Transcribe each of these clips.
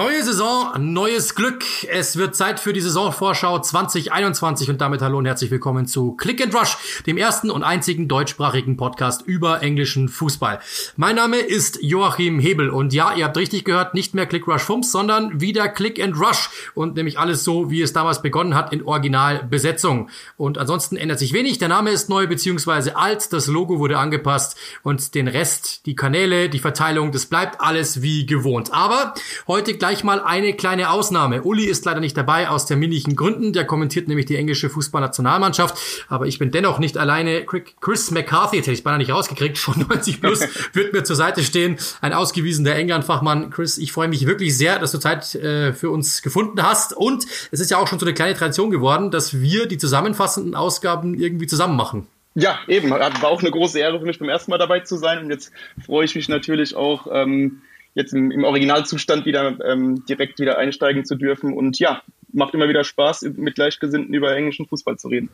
Neue Saison, neues Glück. Es wird Zeit für die Saisonvorschau 2021 und damit hallo und herzlich willkommen zu Click and Rush, dem ersten und einzigen deutschsprachigen Podcast über englischen Fußball. Mein Name ist Joachim Hebel und ja, ihr habt richtig gehört, nicht mehr Click Rush Fumps, sondern wieder Click and Rush und nämlich alles so, wie es damals begonnen hat in Originalbesetzung. Und ansonsten ändert sich wenig. Der Name ist neu bzw. alt, das Logo wurde angepasst und den Rest, die Kanäle, die Verteilung, das bleibt alles wie gewohnt. Aber heute gleich mal eine kleine Ausnahme. Uli ist leider nicht dabei aus terminlichen Gründen. Der kommentiert nämlich die englische Fußballnationalmannschaft. Aber ich bin dennoch nicht alleine. Chris McCarthy, jetzt hätte ich beinahe nicht rausgekriegt, schon 90 plus, wird mir zur Seite stehen. Ein ausgewiesener England-Fachmann. Chris, ich freue mich wirklich sehr, dass du Zeit äh, für uns gefunden hast. Und es ist ja auch schon so eine kleine Tradition geworden, dass wir die zusammenfassenden Ausgaben irgendwie zusammen machen. Ja, eben. War auch eine große Ehre für mich beim ersten Mal dabei zu sein. Und jetzt freue ich mich natürlich auch, ähm, jetzt im, im Originalzustand wieder ähm, direkt wieder einsteigen zu dürfen. Und ja, macht immer wieder Spaß, mit Gleichgesinnten über englischen Fußball zu reden.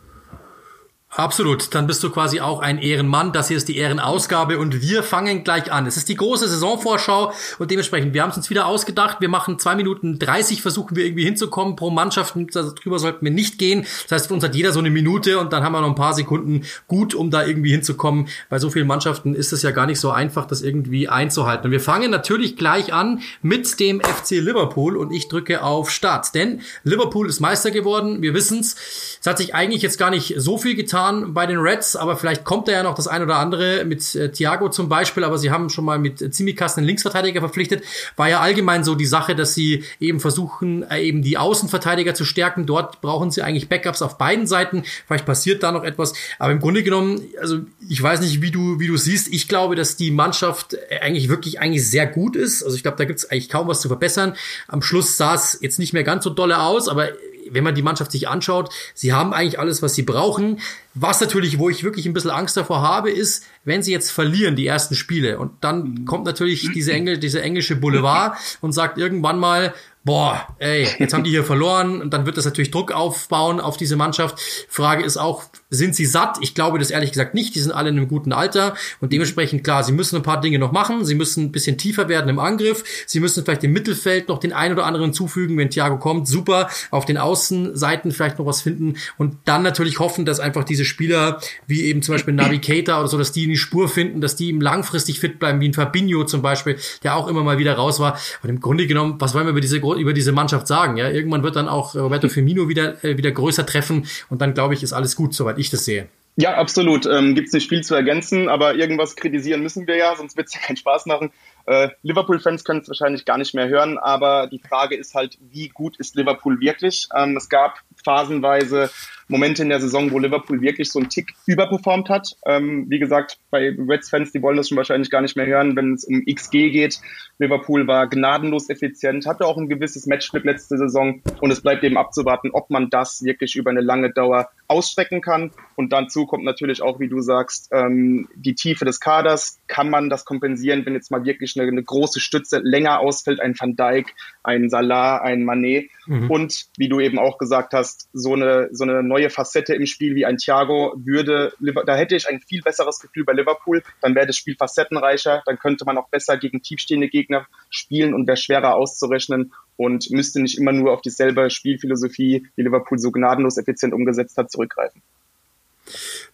Absolut, dann bist du quasi auch ein Ehrenmann. Das hier ist die Ehrenausgabe und wir fangen gleich an. Es ist die große Saisonvorschau und dementsprechend, wir haben es uns wieder ausgedacht. Wir machen zwei Minuten 30, versuchen wir irgendwie hinzukommen pro Mannschaft. Darüber sollten wir nicht gehen. Das heißt, für uns hat jeder so eine Minute und dann haben wir noch ein paar Sekunden gut, um da irgendwie hinzukommen. Bei so vielen Mannschaften ist es ja gar nicht so einfach, das irgendwie einzuhalten. Und wir fangen natürlich gleich an mit dem FC Liverpool und ich drücke auf Start. Denn Liverpool ist Meister geworden, wir wissen's. Es hat sich eigentlich jetzt gar nicht so viel getan getan bei den Reds, aber vielleicht kommt da ja noch das ein oder andere mit äh, Thiago zum Beispiel, aber sie haben schon mal mit äh, Zimmikas einen Linksverteidiger verpflichtet. War ja allgemein so die Sache, dass sie eben versuchen, äh, eben die Außenverteidiger zu stärken. Dort brauchen sie eigentlich Backups auf beiden Seiten. Vielleicht passiert da noch etwas, aber im Grunde genommen, also ich weiß nicht, wie du wie du siehst. Ich glaube, dass die Mannschaft äh, eigentlich wirklich eigentlich sehr gut ist. Also ich glaube, da gibt es eigentlich kaum was zu verbessern. Am Schluss sah es jetzt nicht mehr ganz so dolle aus, aber wenn man die Mannschaft sich anschaut, sie haben eigentlich alles, was sie brauchen. Was natürlich, wo ich wirklich ein bisschen Angst davor habe, ist, wenn sie jetzt verlieren, die ersten Spiele. Und dann kommt natürlich diese, Engl diese englische Boulevard und sagt irgendwann mal, boah, ey, jetzt haben die hier verloren und dann wird das natürlich Druck aufbauen auf diese Mannschaft. Frage ist auch, sind sie satt? Ich glaube das ehrlich gesagt nicht. Die sind alle in einem guten Alter und dementsprechend klar, sie müssen ein paar Dinge noch machen. Sie müssen ein bisschen tiefer werden im Angriff. Sie müssen vielleicht im Mittelfeld noch den einen oder anderen zufügen, wenn Thiago kommt. Super. Auf den Außenseiten vielleicht noch was finden und dann natürlich hoffen, dass einfach diese Spieler wie eben zum Beispiel Navigator oder so, dass die in die Spur finden, dass die ihm langfristig fit bleiben, wie ein Fabinho zum Beispiel, der auch immer mal wieder raus war. Und im Grunde genommen, was wollen wir über diese über diese Mannschaft sagen? Ja, irgendwann wird dann auch Roberto Firmino wieder äh, wieder größer treffen und dann glaube ich ist alles gut, soweit ich das sehe. Ja, absolut. Ähm, Gibt es nicht viel zu ergänzen, aber irgendwas kritisieren müssen wir ja, sonst wird es ja keinen Spaß machen. Äh, Liverpool-Fans können es wahrscheinlich gar nicht mehr hören, aber die Frage ist halt, wie gut ist Liverpool wirklich? Ähm, es gab phasenweise Momente in der Saison, wo Liverpool wirklich so einen Tick überperformt hat. Ähm, wie gesagt, bei Reds-Fans, die wollen das schon wahrscheinlich gar nicht mehr hören, wenn es um XG geht. Liverpool war gnadenlos effizient, hatte auch ein gewisses Matchglück letzte Saison und es bleibt eben abzuwarten, ob man das wirklich über eine lange Dauer ausstrecken kann. Und dazu kommt natürlich auch, wie du sagst, ähm, die Tiefe des Kaders. Kann man das kompensieren, wenn jetzt mal wirklich eine, eine große Stütze länger ausfällt, ein Van Dijk, ein Salah, ein Manet? Mhm. Und wie du eben auch gesagt hast, so eine, so eine neue Facette im Spiel wie ein Thiago würde, da hätte ich ein viel besseres Gefühl bei Liverpool. Dann wäre das Spiel facettenreicher, dann könnte man auch besser gegen tiefstehende Gegner spielen und wäre schwerer auszurechnen und müsste nicht immer nur auf dieselbe Spielphilosophie, die Liverpool so gnadenlos effizient umgesetzt hat, zurückgreifen.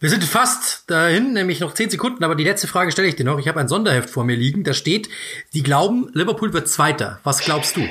Wir sind fast dahin, nämlich noch zehn Sekunden, aber die letzte Frage stelle ich dir noch. Ich habe ein Sonderheft vor mir liegen, da steht, die glauben, Liverpool wird Zweiter. Was glaubst du?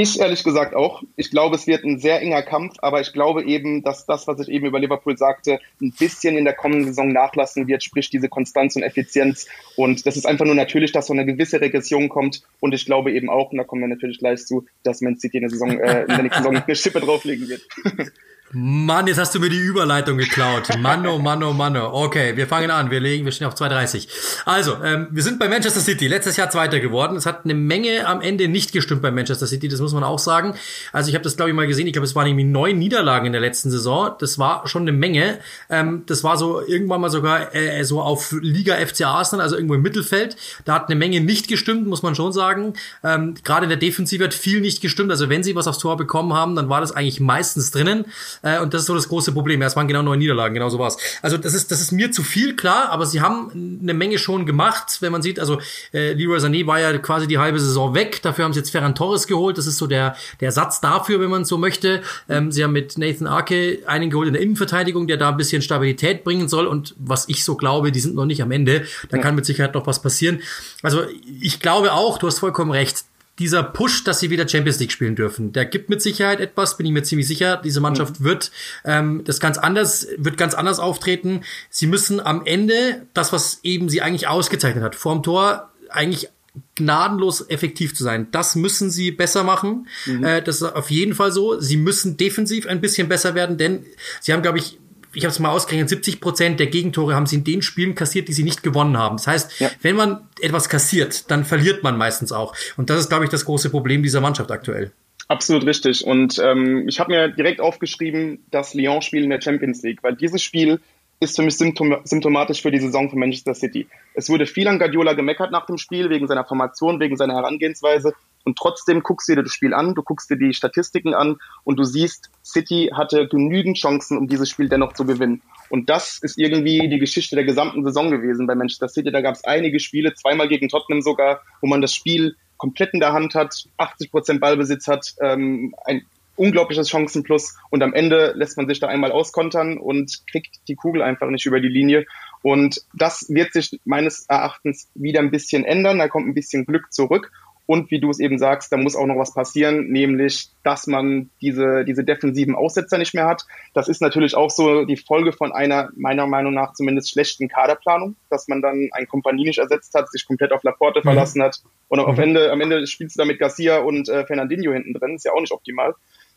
Ich ehrlich gesagt auch. Ich glaube, es wird ein sehr enger Kampf, aber ich glaube eben, dass das, was ich eben über Liverpool sagte, ein bisschen in der kommenden Saison nachlassen wird, sprich diese Konstanz und Effizienz. Und das ist einfach nur natürlich, dass so eine gewisse Regression kommt. Und ich glaube eben auch, und da kommen wir natürlich gleich zu, dass Man City in der Saison, äh, in der nächsten Saison eine Schippe drauflegen wird. Mann, jetzt hast du mir die Überleitung geklaut. Mann, oh Mann, oh Mann. Oh. Okay, wir fangen an. Wir legen, wir stehen auf 2,30. Also, ähm, wir sind bei Manchester City. Letztes Jahr Zweiter geworden. Es hat eine Menge am Ende nicht gestimmt bei Manchester City. Das muss man auch sagen. Also ich habe das, glaube ich, mal gesehen. Ich glaube, es waren irgendwie neun Niederlagen in der letzten Saison. Das war schon eine Menge. Ähm, das war so irgendwann mal sogar äh, so auf Liga FC Arsenal, also irgendwo im Mittelfeld. Da hat eine Menge nicht gestimmt, muss man schon sagen. Ähm, Gerade in der Defensive hat viel nicht gestimmt. Also wenn sie was aufs Tor bekommen haben, dann war das eigentlich meistens drinnen. Äh, und das ist so das große Problem. Ja, es waren genau neun Niederlagen, genau so war's. Also das ist, das ist mir zu viel, klar, aber sie haben eine Menge schon gemacht, wenn man sieht, also äh, Leroy Sané war ja quasi die halbe Saison weg, dafür haben sie jetzt Ferran Torres geholt, das ist so der, der Satz dafür, wenn man so möchte. Ähm, sie haben mit Nathan Arke einen geholt in der Innenverteidigung, der da ein bisschen Stabilität bringen soll und was ich so glaube, die sind noch nicht am Ende, da kann mit Sicherheit noch was passieren. Also ich glaube auch, du hast vollkommen recht, dieser Push, dass sie wieder Champions League spielen dürfen, der gibt mit Sicherheit etwas, bin ich mir ziemlich sicher. Diese Mannschaft mhm. wird ähm, das ganz anders, wird ganz anders auftreten. Sie müssen am Ende das, was eben sie eigentlich ausgezeichnet hat, vorm Tor eigentlich gnadenlos effektiv zu sein. Das müssen sie besser machen. Mhm. Äh, das ist auf jeden Fall so. Sie müssen defensiv ein bisschen besser werden, denn sie haben, glaube ich, ich habe es mal ausgerechnet, 70 Prozent der Gegentore haben sie in den Spielen kassiert, die sie nicht gewonnen haben. Das heißt, ja. wenn man etwas kassiert, dann verliert man meistens auch. Und das ist, glaube ich, das große Problem dieser Mannschaft aktuell. Absolut richtig. Und ähm, ich habe mir direkt aufgeschrieben, das Lyon-Spiel in der Champions League, weil dieses Spiel ist für mich symptom symptomatisch für die Saison von Manchester City. Es wurde viel an Guardiola gemeckert nach dem Spiel, wegen seiner Formation, wegen seiner Herangehensweise. Und trotzdem guckst du dir das Spiel an, du guckst dir die Statistiken an und du siehst, City hatte genügend Chancen, um dieses Spiel dennoch zu gewinnen. Und das ist irgendwie die Geschichte der gesamten Saison gewesen bei Manchester City. Da gab es einige Spiele, zweimal gegen Tottenham sogar, wo man das Spiel komplett in der Hand hat, 80 Prozent Ballbesitz hat, ähm, ein unglaubliches Chancenplus und am Ende lässt man sich da einmal auskontern und kriegt die Kugel einfach nicht über die Linie. Und das wird sich meines Erachtens wieder ein bisschen ändern. Da kommt ein bisschen Glück zurück. Und wie du es eben sagst, da muss auch noch was passieren, nämlich, dass man diese, diese defensiven Aussetzer nicht mehr hat. Das ist natürlich auch so die Folge von einer, meiner Meinung nach zumindest schlechten Kaderplanung, dass man dann ein Kompanie nicht ersetzt hat, sich komplett auf Laporte mhm. verlassen hat. Und mhm. Ende, am Ende spielst du da mit Garcia und äh, Fernandinho hinten drin. Ist ja auch nicht optimal.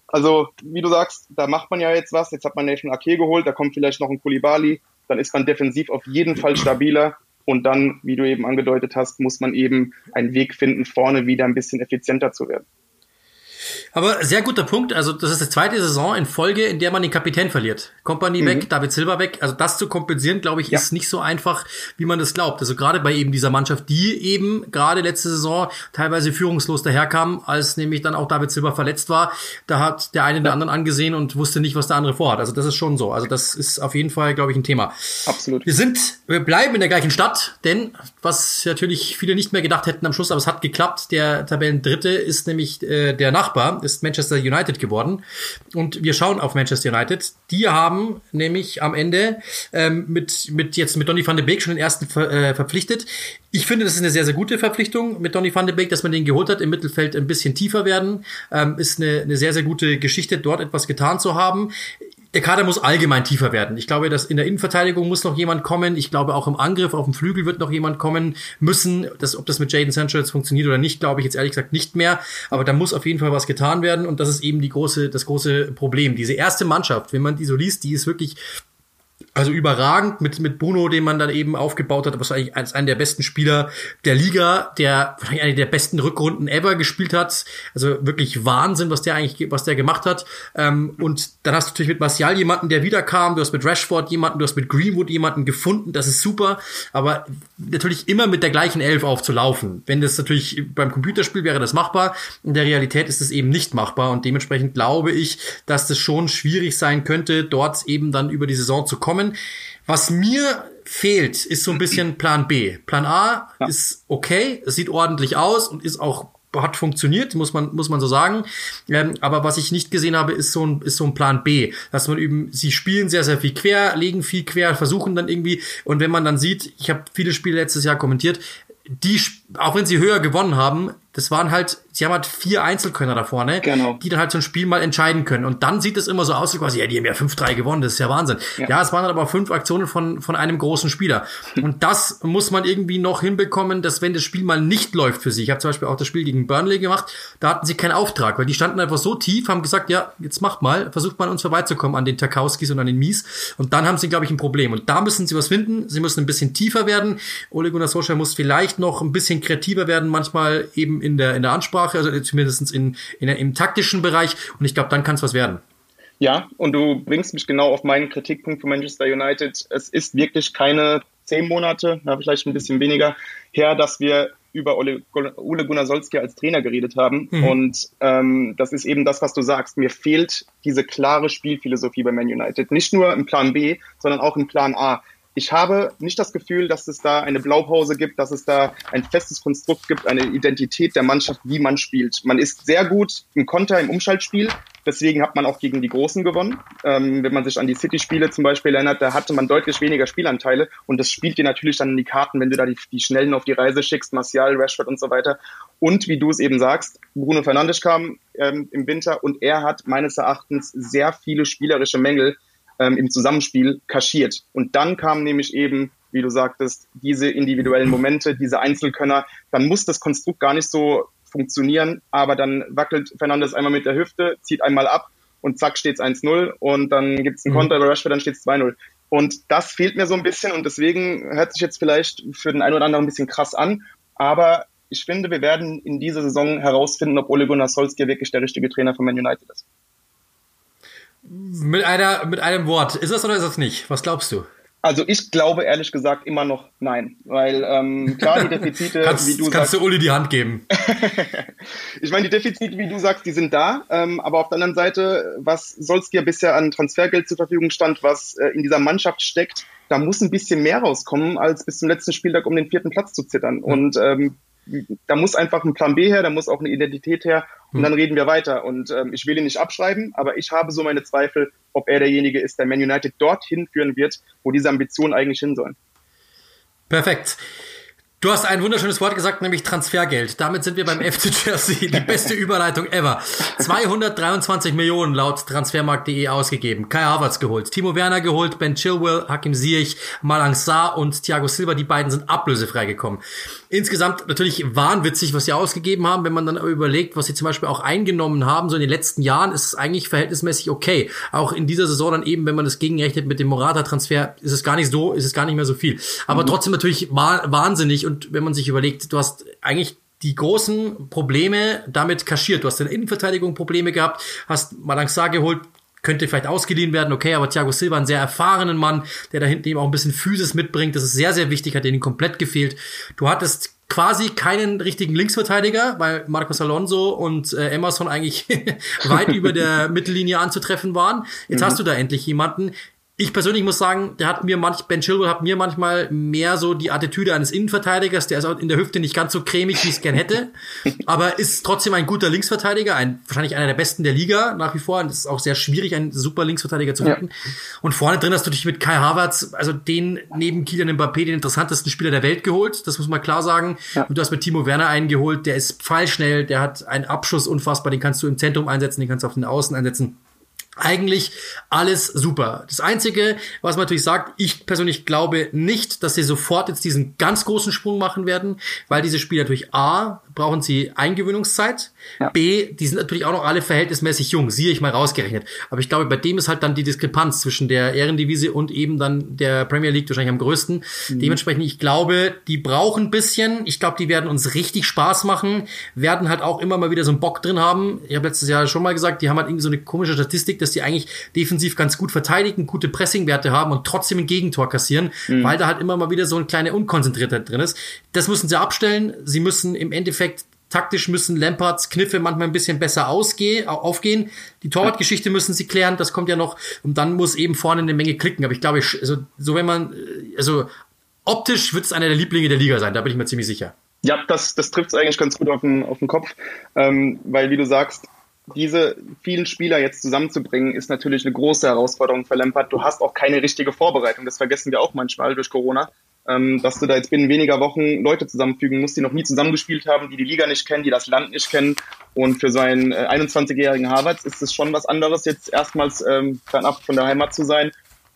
Also, wie du sagst, da macht man ja jetzt was. Jetzt hat man Nathan Ake geholt, da kommt vielleicht noch ein Kulibali. Dann ist man defensiv auf jeden Fall stabiler. Und dann, wie du eben angedeutet hast, muss man eben einen Weg finden, vorne wieder ein bisschen effizienter zu werden. Aber sehr guter Punkt. Also, das ist die zweite Saison in Folge, in der man den Kapitän verliert. Kompanie mhm. weg, David Silva weg. Also, das zu kompensieren, glaube ich, ja. ist nicht so einfach, wie man das glaubt. Also, gerade bei eben dieser Mannschaft, die eben gerade letzte Saison teilweise führungslos daherkam, als nämlich dann auch David Silva verletzt war. Da hat der eine ja. den anderen angesehen und wusste nicht, was der andere vorhat. Also, das ist schon so. Also, das ist auf jeden Fall, glaube ich, ein Thema. Absolut. Wir sind, wir bleiben in der gleichen Stadt, denn was natürlich viele nicht mehr gedacht hätten am Schluss, aber es hat geklappt. Der Tabellendritte ist nämlich äh, der Nachbar, ist Manchester United geworden. Und wir schauen auf Manchester United. Die haben nämlich am Ende ähm, mit, mit jetzt mit Donny van de Beek schon den ersten ver, äh, verpflichtet. Ich finde, das ist eine sehr, sehr gute Verpflichtung mit Donny van de Beek, dass man den geholt hat, im Mittelfeld ein bisschen tiefer werden. Ähm, ist eine, eine sehr, sehr gute Geschichte, dort etwas getan zu haben der Kader muss allgemein tiefer werden. Ich glaube, dass in der Innenverteidigung muss noch jemand kommen. Ich glaube, auch im Angriff auf dem Flügel wird noch jemand kommen müssen. Das, ob das mit Jaden Sancho jetzt funktioniert oder nicht, glaube ich jetzt ehrlich gesagt nicht mehr. Aber da muss auf jeden Fall was getan werden. Und das ist eben die große, das große Problem. Diese erste Mannschaft, wenn man die so liest, die ist wirklich also überragend mit, mit Bruno, den man dann eben aufgebaut hat, was eigentlich als einer der besten Spieler der Liga, der eine der besten Rückrunden ever gespielt hat. Also wirklich Wahnsinn, was der eigentlich, was der gemacht hat. Ähm, und dann hast du natürlich mit Martial jemanden, der wiederkam, du hast mit Rashford jemanden, du hast mit Greenwood jemanden gefunden, das ist super, aber natürlich immer mit der gleichen Elf aufzulaufen. Wenn das natürlich beim Computerspiel wäre das machbar, in der Realität ist es eben nicht machbar und dementsprechend glaube ich, dass das schon schwierig sein könnte, dort eben dann über die Saison zu kommen kommen. Was mir fehlt, ist so ein bisschen Plan B. Plan A ja. ist okay, es sieht ordentlich aus und ist auch hat funktioniert, muss man, muss man so sagen. Ähm, aber was ich nicht gesehen habe, ist so ein, ist so ein Plan B, dass man eben, sie spielen sehr, sehr viel quer, legen viel quer, versuchen dann irgendwie, und wenn man dann sieht, ich habe viele Spiele letztes Jahr kommentiert, die, auch wenn sie höher gewonnen haben, das waren halt, sie haben halt vier Einzelkönner da vorne, genau. die dann halt so ein Spiel mal entscheiden können. Und dann sieht es immer so aus, wie quasi, ja, die haben ja 5-3 gewonnen, das ist ja Wahnsinn. Ja. ja, es waren dann aber fünf Aktionen von, von einem großen Spieler. Und das muss man irgendwie noch hinbekommen, dass wenn das Spiel mal nicht läuft für sie, ich habe zum Beispiel auch das Spiel gegen Burnley gemacht, da hatten sie keinen Auftrag, weil die standen einfach so tief, haben gesagt, ja, jetzt macht mal, versucht mal uns vorbeizukommen an den Tarkowskis und an den Mies. Und dann haben sie, glaube ich, ein Problem. Und da müssen sie was finden, sie müssen ein bisschen tiefer werden. Ole Gunnar Solskjaer muss vielleicht noch ein bisschen kreativer werden, manchmal eben in der, in der Ansprache, also zumindest in, in, im taktischen Bereich. Und ich glaube, dann kann es was werden. Ja, und du bringst mich genau auf meinen Kritikpunkt von Manchester United. Es ist wirklich keine zehn Monate, na, vielleicht ein bisschen weniger, her, dass wir über Ole, Ole Gunnar Solskjaer als Trainer geredet haben. Mhm. Und ähm, das ist eben das, was du sagst. Mir fehlt diese klare Spielphilosophie bei Man United. Nicht nur im Plan B, sondern auch im Plan A ich habe nicht das Gefühl, dass es da eine Blaupause gibt, dass es da ein festes Konstrukt gibt, eine Identität der Mannschaft, wie man spielt. Man ist sehr gut im Konter, im Umschaltspiel. Deswegen hat man auch gegen die Großen gewonnen. Ähm, wenn man sich an die City-Spiele zum Beispiel erinnert, da hatte man deutlich weniger Spielanteile. Und das spielt dir natürlich dann in die Karten, wenn du da die, die Schnellen auf die Reise schickst, Martial, Rashford und so weiter. Und wie du es eben sagst, Bruno Fernandes kam ähm, im Winter und er hat meines Erachtens sehr viele spielerische Mängel ähm, im Zusammenspiel kaschiert. Und dann kamen nämlich eben, wie du sagtest, diese individuellen Momente, diese Einzelkönner. Dann muss das Konstrukt gar nicht so funktionieren, aber dann wackelt Fernandes einmal mit der Hüfte, zieht einmal ab und zack steht's 1-0 und dann gibt's einen mhm. Konter bei Rashford, dann steht's 2-0. Und das fehlt mir so ein bisschen und deswegen hört sich jetzt vielleicht für den einen oder anderen ein bisschen krass an, aber ich finde, wir werden in dieser Saison herausfinden, ob Ole Gunnar Solskjaer wirklich der richtige Trainer von Man United ist. Mit einer, mit einem Wort. Ist das oder ist das nicht? Was glaubst du? Also ich glaube ehrlich gesagt immer noch nein, weil ähm, klar die Defizite, kannst, wie du kannst sagst, du Uli die Hand geben. ich meine die Defizite, wie du sagst, die sind da, ähm, aber auf der anderen Seite, was Solskjaer bisher an Transfergeld zur Verfügung stand, was äh, in dieser Mannschaft steckt, da muss ein bisschen mehr rauskommen, als bis zum letzten Spieltag um den vierten Platz zu zittern. Mhm. Und ähm, da muss einfach ein Plan B her, da muss auch eine Identität her und hm. dann reden wir weiter. Und ähm, ich will ihn nicht abschreiben, aber ich habe so meine Zweifel, ob er derjenige ist, der Man United dorthin führen wird, wo diese Ambitionen eigentlich hin sollen. Perfekt. Du hast ein wunderschönes Wort gesagt, nämlich Transfergeld. Damit sind wir beim FC Chelsea. Die beste Überleitung ever. 223 Millionen laut transfermarkt.de ausgegeben. Kai Havertz geholt, Timo Werner geholt, Ben Chilwell, Hakim Ziyech, Malang Sarr und Thiago Silva. Die beiden sind ablösefrei gekommen. Insgesamt natürlich wahnwitzig, was sie ausgegeben haben. Wenn man dann überlegt, was sie zum Beispiel auch eingenommen haben, so in den letzten Jahren, ist es eigentlich verhältnismäßig okay. Auch in dieser Saison dann eben, wenn man das gegenrechnet mit dem Morata-Transfer, ist es gar nicht so, ist es gar nicht mehr so viel. Aber mhm. trotzdem natürlich wahnsinnig und wenn man sich überlegt, du hast eigentlich die großen Probleme damit kaschiert. Du hast in der Innenverteidigung Probleme gehabt, hast Malangsar geholt, könnte vielleicht ausgeliehen werden, okay, aber Thiago Silva, ein sehr erfahrenen Mann, der da hinten eben auch ein bisschen Physis mitbringt, das ist sehr, sehr wichtig, hat denen komplett gefehlt. Du hattest quasi keinen richtigen Linksverteidiger, weil Marcos Alonso und äh, Emerson eigentlich weit über der Mittellinie anzutreffen waren. Jetzt mhm. hast du da endlich jemanden, ich persönlich muss sagen, der hat mir manch, Ben Chilwell hat mir manchmal mehr so die Attitüde eines Innenverteidigers, der ist auch in der Hüfte nicht ganz so cremig, wie ich es gern hätte, aber ist trotzdem ein guter Linksverteidiger, ein, wahrscheinlich einer der besten der Liga nach wie vor. Und es ist auch sehr schwierig, einen super Linksverteidiger zu finden. Ja. Und vorne drin hast du dich mit Kai Havertz, also den neben Kylian Mbappé, den interessantesten Spieler der Welt geholt. Das muss man klar sagen. Ja. Und du hast mit Timo Werner einen geholt, der ist pfeilschnell, der hat einen Abschuss unfassbar, den kannst du im Zentrum einsetzen, den kannst du auf den Außen einsetzen. Eigentlich alles super. Das Einzige, was man natürlich sagt, ich persönlich glaube nicht, dass sie sofort jetzt diesen ganz großen Sprung machen werden, weil diese Spieler natürlich A, brauchen sie Eingewöhnungszeit, ja. B, die sind natürlich auch noch alle verhältnismäßig jung, siehe ich mal rausgerechnet. Aber ich glaube, bei dem ist halt dann die Diskrepanz zwischen der Ehrendivisie und eben dann der Premier League wahrscheinlich am größten. Mhm. Dementsprechend, ich glaube, die brauchen ein bisschen. Ich glaube, die werden uns richtig Spaß machen, werden halt auch immer mal wieder so einen Bock drin haben. Ich habe letztes Jahr schon mal gesagt, die haben halt irgendwie so eine komische Statistik, dass die eigentlich defensiv ganz gut verteidigen, gute Pressingwerte haben und trotzdem ein Gegentor kassieren, mhm. weil da halt immer mal wieder so eine kleine Unkonzentriertheit drin ist. Das müssen sie abstellen. Sie müssen im Endeffekt taktisch müssen Lampards Kniffe manchmal ein bisschen besser ausgehen, aufgehen. Die Torwartgeschichte müssen sie klären, das kommt ja noch. Und dann muss eben vorne eine Menge klicken. Aber ich glaube, also, so wenn man, äh, also optisch wird es einer der Lieblinge der Liga sein, da bin ich mir ziemlich sicher. Ja, das, das trifft es eigentlich ganz gut auf den, auf den Kopf, ähm, weil wie du sagst, diese vielen Spieler jetzt zusammenzubringen, ist natürlich eine große Herausforderung für Lampard. Du hast auch keine richtige Vorbereitung. Das vergessen wir auch manchmal durch Corona, ähm, dass du da jetzt binnen weniger Wochen Leute zusammenfügen musst, die noch nie zusammengespielt haben, die die Liga nicht kennen, die das Land nicht kennen. Und für so einen äh, 21-jährigen Harvards ist es schon was anderes, jetzt erstmals ähm, fernab von der Heimat zu sein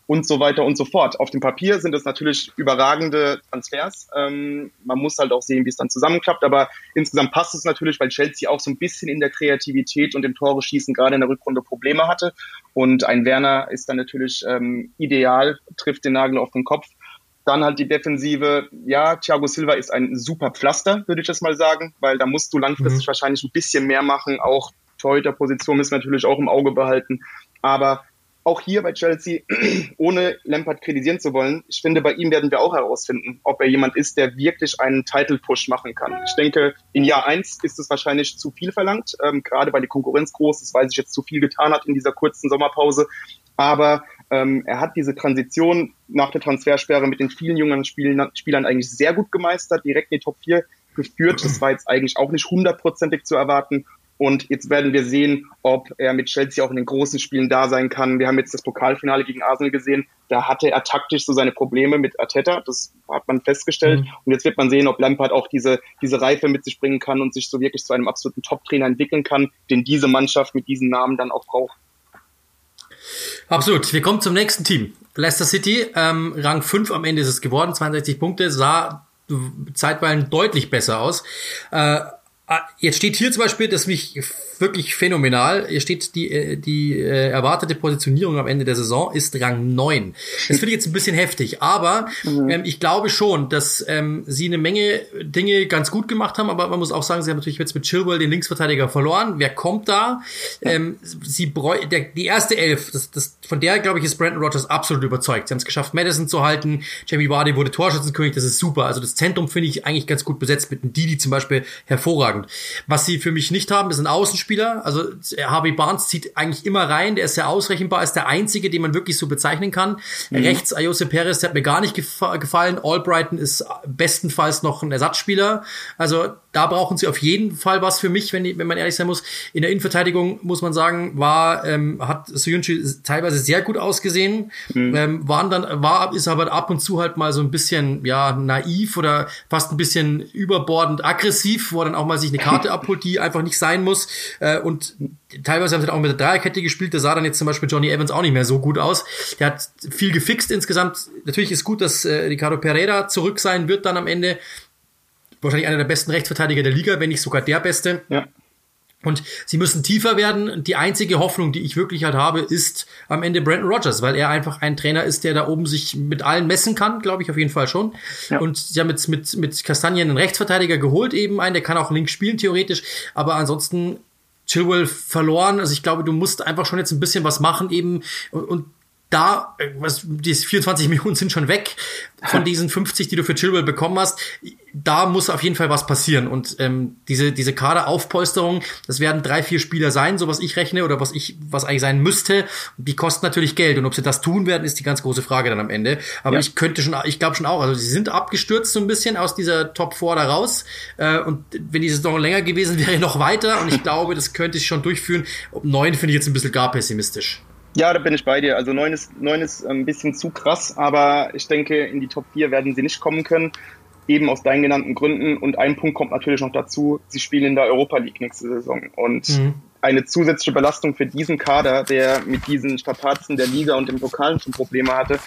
und so weiter und so fort. Auf dem Papier sind es natürlich überragende Transfers. Ähm, man muss halt auch sehen, wie es dann zusammenklappt, aber insgesamt passt es natürlich, weil Chelsea auch so ein bisschen in der Kreativität und im Tore schießen gerade in der Rückrunde Probleme hatte. Und ein Werner ist dann natürlich ähm, ideal, trifft den Nagel auf den Kopf. Dann halt die Defensive. Ja, Thiago Silva ist ein super Pflaster, würde ich das mal sagen, weil da musst du langfristig mhm. wahrscheinlich ein bisschen mehr machen. Auch Torhüterposition müssen wir natürlich auch im Auge behalten. Aber auch hier bei Chelsea, ohne Lampard kritisieren zu wollen, ich finde, bei ihm werden wir auch herausfinden, ob er jemand ist, der wirklich einen Title-Push machen kann. Ich denke, in Jahr eins ist es wahrscheinlich zu viel verlangt, ähm, gerade weil die Konkurrenz groß ist, weil sich jetzt zu viel getan hat in dieser kurzen Sommerpause. Aber ähm, er hat diese Transition nach der Transfersperre mit den vielen jungen Spielern, Spielern eigentlich sehr gut gemeistert, direkt in die Top 4 geführt. Das war jetzt eigentlich auch nicht hundertprozentig zu erwarten. Und jetzt werden wir sehen, ob er mit Chelsea auch in den großen Spielen da sein kann. Wir haben jetzt das Pokalfinale gegen Arsenal gesehen. Da hatte er taktisch so seine Probleme mit Arteta. Das hat man festgestellt. Mhm. Und jetzt wird man sehen, ob Lampard auch diese, diese Reife mit sich bringen kann und sich so wirklich zu einem absoluten Top-Trainer entwickeln kann, den diese Mannschaft mit diesen Namen dann auch braucht. Absolut. Wir kommen zum nächsten Team. Leicester City, ähm, Rang 5 am Ende ist es geworden, 62 Punkte, sah zeitweilig deutlich besser aus. Äh, Ah, jetzt steht hier zum Beispiel, dass mich wirklich phänomenal. Hier steht, die, äh, die äh, erwartete Positionierung am Ende der Saison ist Rang 9. Das finde ich jetzt ein bisschen heftig, aber mhm. ähm, ich glaube schon, dass ähm, sie eine Menge Dinge ganz gut gemacht haben, aber man muss auch sagen, sie haben natürlich jetzt mit Chilwell den Linksverteidiger verloren. Wer kommt da? Ja. Ähm, sie der, die erste Elf, das, das, von der, glaube ich, ist Brandon Rogers absolut überzeugt. Sie haben es geschafft, Madison zu halten. Jamie Vardy wurde Torschützenkönig, das ist super. Also das Zentrum finde ich eigentlich ganz gut besetzt mit einem Didi zum Beispiel hervorragend. Was sie für mich nicht haben, ist ein Außenspiel Spieler. Also Harvey Barnes zieht eigentlich immer rein. Der ist sehr ausrechenbar, ist der einzige, den man wirklich so bezeichnen kann. Mhm. Rechts Ayose Perez, der hat mir gar nicht gefallen. Albrighton ist bestenfalls noch ein Ersatzspieler. Also da brauchen sie auf jeden Fall was für mich, wenn, wenn man ehrlich sein muss. In der Innenverteidigung muss man sagen, war ähm, hat Soyuncu teilweise sehr gut ausgesehen. Mhm. Ähm, waren dann war ist aber ab und zu halt mal so ein bisschen ja naiv oder fast ein bisschen überbordend aggressiv, wo er dann auch mal sich eine Karte abholt, die einfach nicht sein muss. Äh, und teilweise haben sie dann auch mit der Dreierkette gespielt. Da sah dann jetzt zum Beispiel Johnny Evans auch nicht mehr so gut aus. Der hat viel gefixt insgesamt. Natürlich ist gut, dass äh, Ricardo Pereira zurück sein wird dann am Ende. Wahrscheinlich einer der besten Rechtsverteidiger der Liga, wenn nicht sogar der beste. Ja. Und sie müssen tiefer werden. Die einzige Hoffnung, die ich wirklich halt habe, ist am Ende Brandon Rogers, weil er einfach ein Trainer ist, der da oben sich mit allen messen kann, glaube ich auf jeden Fall schon. Ja. Und sie haben jetzt mit, mit Kastanien einen Rechtsverteidiger geholt, eben einen, der kann auch links spielen, theoretisch. Aber ansonsten Chilwell verloren. Also ich glaube, du musst einfach schon jetzt ein bisschen was machen eben und, und da, äh, was, die 24 Millionen sind schon weg von diesen 50, die du für Chilwell bekommen hast. Da muss auf jeden Fall was passieren. Und ähm, diese, diese Kaderaufpolsterung, das werden drei, vier Spieler sein, so was ich rechne oder was ich, was eigentlich sein müsste. Die kosten natürlich Geld. Und ob sie das tun werden, ist die ganz große Frage dann am Ende. Aber ja. ich könnte schon, ich glaube schon auch, also sie sind abgestürzt so ein bisschen aus dieser Top 4 da raus. Äh, und wenn die Saison länger gewesen wäre, noch weiter. Und ich glaube, das könnte ich schon durchführen. Neun finde ich jetzt ein bisschen gar pessimistisch. Ja, da bin ich bei dir. Also neun ist, neun ist ein bisschen zu krass, aber ich denke, in die Top 4 werden sie nicht kommen können. Eben aus deinen genannten Gründen. Und ein Punkt kommt natürlich noch dazu, sie spielen in der Europa League nächste Saison. Und mhm. eine zusätzliche Belastung für diesen Kader, der mit diesen Strapazen der Liga und dem Pokalen schon Probleme hatte,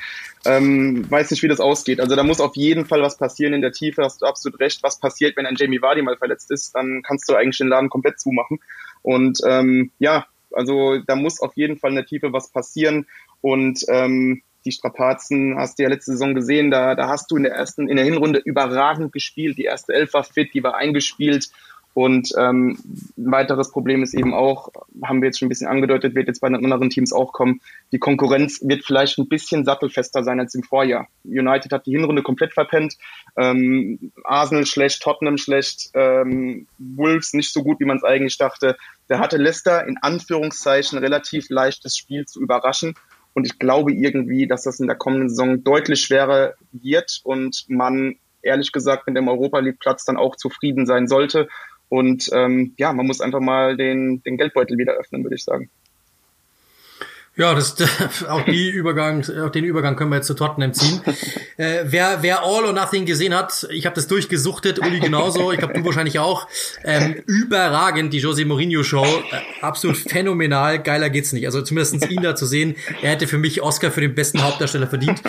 ähm, weiß nicht, wie das ausgeht. Also da muss auf jeden Fall was passieren in der Tiefe, hast du absolut recht. Was passiert, wenn ein Jamie Vardy mal verletzt ist, dann kannst du eigentlich den Laden komplett zumachen. Und ähm, ja, also da muss auf jeden Fall in der Tiefe was passieren. Und ähm, die Strapazen hast du ja letzte Saison gesehen, da, da hast du in der ersten, in der Hinrunde überragend gespielt. Die erste Elf war fit, die war eingespielt. Und ähm, ein weiteres Problem ist eben auch, haben wir jetzt schon ein bisschen angedeutet, wird jetzt bei den anderen Teams auch kommen, die Konkurrenz wird vielleicht ein bisschen sattelfester sein als im Vorjahr. United hat die Hinrunde komplett verpennt, ähm, Arsenal schlecht, Tottenham schlecht, ähm, Wolves nicht so gut, wie man es eigentlich dachte. Da hatte Leicester in Anführungszeichen relativ leichtes Spiel zu überraschen. Und ich glaube irgendwie, dass das in der kommenden Saison deutlich schwerer wird und man ehrlich gesagt mit dem Europa League Platz dann auch zufrieden sein sollte. Und ähm, ja, man muss einfach mal den, den Geldbeutel wieder öffnen, würde ich sagen. Ja, das, auch die Übergang, auch den Übergang können wir jetzt zu Tottenham ziehen. Äh, wer, wer All or Nothing gesehen hat, ich habe das durchgesuchtet, Uli genauso, ich glaube du wahrscheinlich auch. Ähm, überragend die Jose Mourinho Show, äh, absolut phänomenal, geiler geht's nicht. Also zumindest ihn da zu sehen, er hätte für mich Oscar für den besten Hauptdarsteller verdient.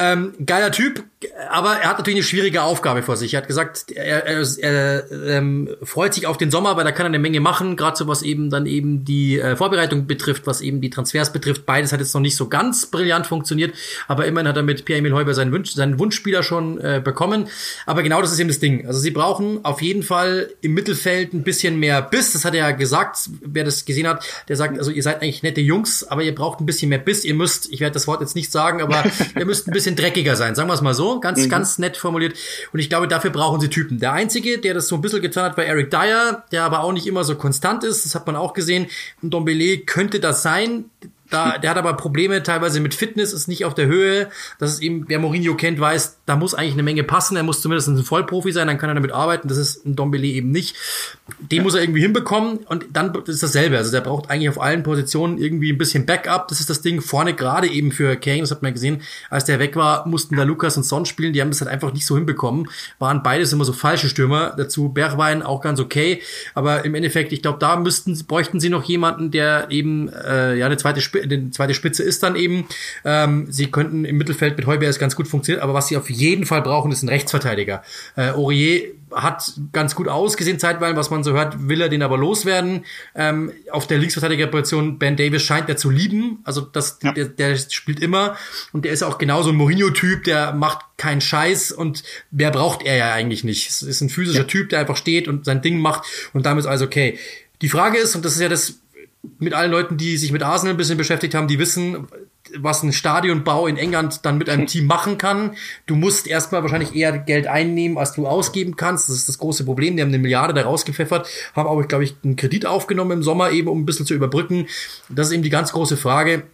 Ähm, geiler Typ, aber er hat natürlich eine schwierige Aufgabe vor sich. Er hat gesagt, er, er, er ähm, freut sich auf den Sommer, weil da kann er eine Menge machen, gerade so was eben dann eben die äh, Vorbereitung betrifft, was eben die Transfers betrifft. Beides hat jetzt noch nicht so ganz brillant funktioniert, aber immerhin hat er mit Pierre-Emil Heuber seinen, Wunsch, seinen Wunschspieler schon äh, bekommen. Aber genau das ist eben das Ding. Also sie brauchen auf jeden Fall im Mittelfeld ein bisschen mehr Biss. Das hat er ja gesagt, wer das gesehen hat, der sagt, also ihr seid eigentlich nette Jungs, aber ihr braucht ein bisschen mehr Biss. Ihr müsst, ich werde das Wort jetzt nicht sagen, aber ihr müsst ein bisschen dreckiger sein, sagen wir es mal so. Ganz, mhm. ganz nett formuliert. Und ich glaube, dafür brauchen sie Typen. Der Einzige, der das so ein bisschen getan hat, war Eric Dyer, der aber auch nicht immer so konstant ist. Das hat man auch gesehen. Und Dombele könnte das sein. Da, der hat aber Probleme teilweise mit Fitness, ist nicht auf der Höhe. Das ist eben, wer Mourinho kennt, weiß, da muss eigentlich eine Menge passen. Er muss zumindest ein Vollprofi sein, dann kann er damit arbeiten. Das ist ein Dombele eben nicht. Den muss er irgendwie hinbekommen und dann ist dasselbe. Also der braucht eigentlich auf allen Positionen irgendwie ein bisschen Backup. Das ist das Ding vorne gerade eben für Kane. Das hat man gesehen, als der weg war, mussten da Lukas und Son spielen. Die haben das halt einfach nicht so hinbekommen. Waren beides immer so falsche Stürmer. Dazu Bergwein auch ganz okay. Aber im Endeffekt, ich glaube, da müssten, bräuchten sie noch jemanden, der eben äh, ja eine zweite Sp die zweite Spitze ist dann eben. Ähm, sie könnten im Mittelfeld mit Heuberg ganz gut funktionieren, aber was sie auf jeden Fall brauchen, ist ein Rechtsverteidiger. Äh, Aurier hat ganz gut ausgesehen zeitweilig, was man so hört, will er den aber loswerden. Ähm, auf der Linksverteidigerposition Ben Davis scheint er zu lieben, also das, ja. der, der spielt immer und der ist auch genauso ein Mourinho-Typ, der macht keinen Scheiß und wer braucht er ja eigentlich nicht. Es ist ein physischer ja. Typ, der einfach steht und sein Ding macht und damit ist alles okay. Die Frage ist, und das ist ja das, mit allen Leuten, die sich mit Arsenal ein bisschen beschäftigt haben, die wissen, was ein Stadionbau in England dann mit einem Team machen kann. Du musst erstmal wahrscheinlich eher Geld einnehmen, als du ausgeben kannst. Das ist das große Problem. Die haben eine Milliarde da rausgepfeffert, haben auch, glaube ich, einen Kredit aufgenommen im Sommer eben, um ein bisschen zu überbrücken. Das ist eben die ganz große Frage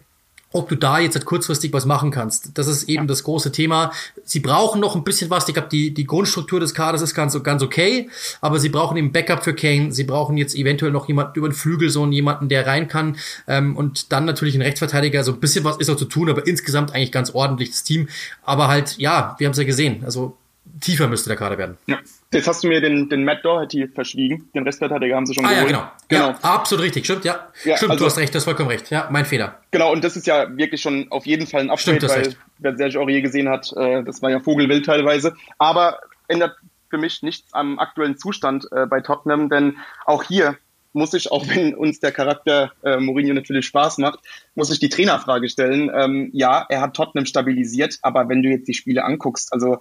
ob du da jetzt halt kurzfristig was machen kannst. Das ist eben das große Thema. Sie brauchen noch ein bisschen was. Ich glaube, die, die Grundstruktur des Kaders ist ganz, ganz okay, aber sie brauchen eben Backup für Kane. Sie brauchen jetzt eventuell noch jemanden über den Flügel, so jemanden, der rein kann. Ähm, und dann natürlich ein Rechtsverteidiger. So ein bisschen was ist auch zu tun, aber insgesamt eigentlich ganz ordentliches Team. Aber halt, ja, wir haben es ja gesehen. Also tiefer müsste der Kader werden. Ja. Jetzt hast du mir den, den Matt Doherty verschwiegen. Den Restverteidiger haben sie schon ah, geholt. Ja, genau. genau. Ja, absolut richtig. Stimmt, ja. ja Stimmt, also, du hast recht, du hast vollkommen recht. Ja, mein Fehler. Genau, und das ist ja wirklich schon auf jeden Fall ein Stimmt, weil recht. wer Serge Aurier gesehen hat, äh, das war ja Vogelwild teilweise. Aber ändert für mich nichts am aktuellen Zustand äh, bei Tottenham, denn auch hier muss ich, auch wenn uns der Charakter äh, Mourinho natürlich Spaß macht, muss ich die Trainerfrage stellen. Ähm, ja, er hat Tottenham stabilisiert, aber wenn du jetzt die Spiele anguckst, also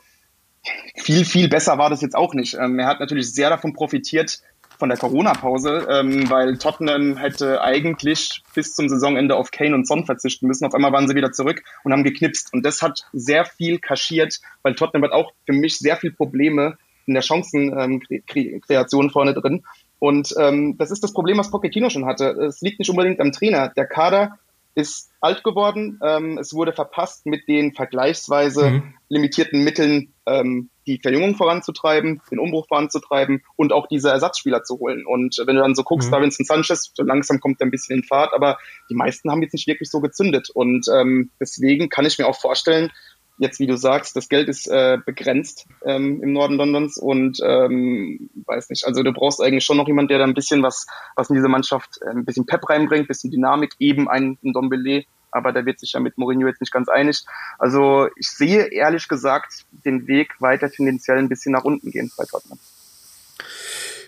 viel, viel besser war das jetzt auch nicht. Ähm, er hat natürlich sehr davon profitiert, von der Corona-Pause, ähm, weil Tottenham hätte eigentlich bis zum Saisonende auf Kane und Son verzichten müssen. Auf einmal waren sie wieder zurück und haben geknipst. Und das hat sehr viel kaschiert, weil Tottenham hat auch für mich sehr viel Probleme in der Chancenkreation ähm, vorne drin. Und ähm, das ist das Problem, was Pochettino schon hatte. Es liegt nicht unbedingt am Trainer. Der Kader ist alt geworden. Ähm, es wurde verpasst, mit den vergleichsweise mhm. limitierten Mitteln ähm, die Verjüngung voranzutreiben, den Umbruch voranzutreiben und auch diese Ersatzspieler zu holen. Und wenn du dann so guckst, mhm. da Vincent Sanchez, so langsam kommt er ein bisschen in Fahrt, aber die meisten haben jetzt nicht wirklich so gezündet. Und ähm, deswegen kann ich mir auch vorstellen, jetzt, wie du sagst, das Geld ist äh, begrenzt ähm, im Norden Londons und ähm, weiß nicht, also du brauchst eigentlich schon noch jemand, der da ein bisschen was, was in diese Mannschaft äh, ein bisschen Pep reinbringt, ein bisschen Dynamik, eben ein, ein Dombele, aber der wird sich ja mit Mourinho jetzt nicht ganz einig. Also ich sehe ehrlich gesagt den Weg weiter tendenziell ein bisschen nach unten gehen bei Tottenham.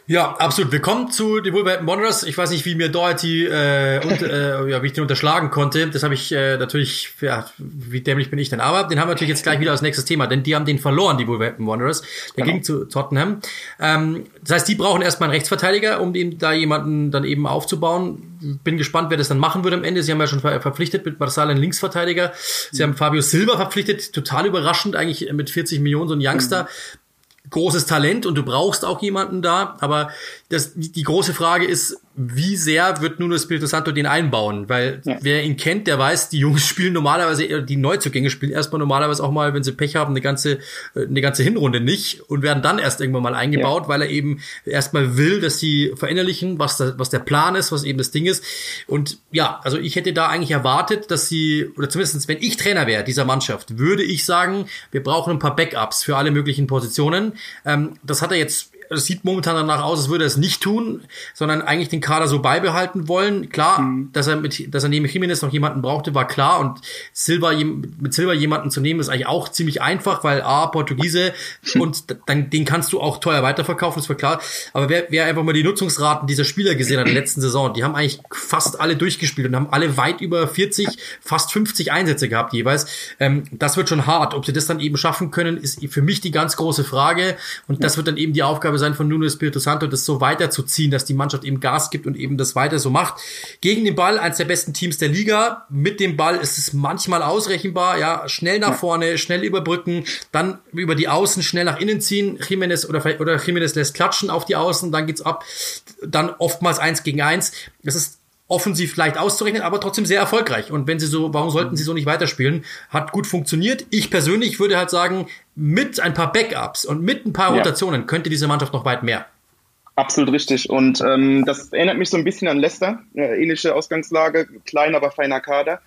Ja, absolut. Willkommen zu den Wolverhampton Wanderers. Ich weiß nicht, wie mir Doherty äh, und, äh, ja, wie ich den unterschlagen konnte. Das habe ich äh, natürlich, ja, wie dämlich bin ich denn? Aber den haben wir natürlich jetzt gleich wieder als nächstes Thema, denn die haben den verloren, die Wolverhampton Wanderers. Der genau. ging zu Tottenham. Ähm, das heißt, die brauchen erstmal einen Rechtsverteidiger, um dem da jemanden dann eben aufzubauen. Bin gespannt, wer das dann machen wird am Ende. Sie haben ja schon verpflichtet mit Marsal einen Linksverteidiger. Sie mhm. haben Fabio Silva verpflichtet, total überraschend eigentlich mit 40 Millionen, so ein Youngster. Mhm großes Talent und du brauchst auch jemanden da. Aber das, die große Frage ist, wie sehr wird Nuno Espirito Santo den einbauen? Weil ja. wer ihn kennt, der weiß, die Jungs spielen normalerweise, die Neuzugänge spielen erstmal normalerweise auch mal, wenn sie Pech haben, eine ganze, äh, eine ganze Hinrunde nicht und werden dann erst irgendwann mal eingebaut, ja. weil er eben erstmal will, dass sie verinnerlichen, was, da, was der Plan ist, was eben das Ding ist. Und ja, also ich hätte da eigentlich erwartet, dass sie, oder zumindestens wenn ich Trainer wäre dieser Mannschaft, würde ich sagen, wir brauchen ein paar Backups für alle möglichen Positionen. Ähm, das hat er jetzt es sieht momentan danach aus, als würde er es nicht tun, sondern eigentlich den Kader so beibehalten wollen. Klar, mhm. dass er mit, dass er neben Jimenez noch jemanden brauchte, war klar. Und Silva, mit Silva jemanden zu nehmen, ist eigentlich auch ziemlich einfach, weil A, Portugiese und dann, den kannst du auch teuer weiterverkaufen, ist war klar. Aber wer, wer einfach mal die Nutzungsraten dieser Spieler gesehen hat in der letzten Saison, die haben eigentlich fast alle durchgespielt und haben alle weit über 40, fast 50 Einsätze gehabt jeweils. Ähm, das wird schon hart. Ob sie das dann eben schaffen können, ist für mich die ganz große Frage. Und das wird dann eben die Aufgabe sein von Nuno Espirito Santo, das so weiterzuziehen, dass die Mannschaft eben Gas gibt und eben das weiter so macht. Gegen den Ball, eines der besten Teams der Liga. Mit dem Ball ist es manchmal ausrechenbar, ja, schnell nach vorne, schnell überbrücken, dann über die Außen schnell nach innen ziehen. Jimenez oder, oder Jimenez lässt klatschen auf die Außen, dann geht's ab. Dann oftmals eins gegen eins. Das ist offensiv leicht auszurechnen, aber trotzdem sehr erfolgreich. Und wenn sie so, warum sollten sie so nicht weiterspielen? Hat gut funktioniert. Ich persönlich würde halt sagen, mit ein paar Backups und mit ein paar ja. Rotationen könnte diese Mannschaft noch weit mehr. Absolut richtig. Und ähm, das erinnert mich so ein bisschen an Leicester. Äh, ähnliche Ausgangslage, klein, aber feiner Kader.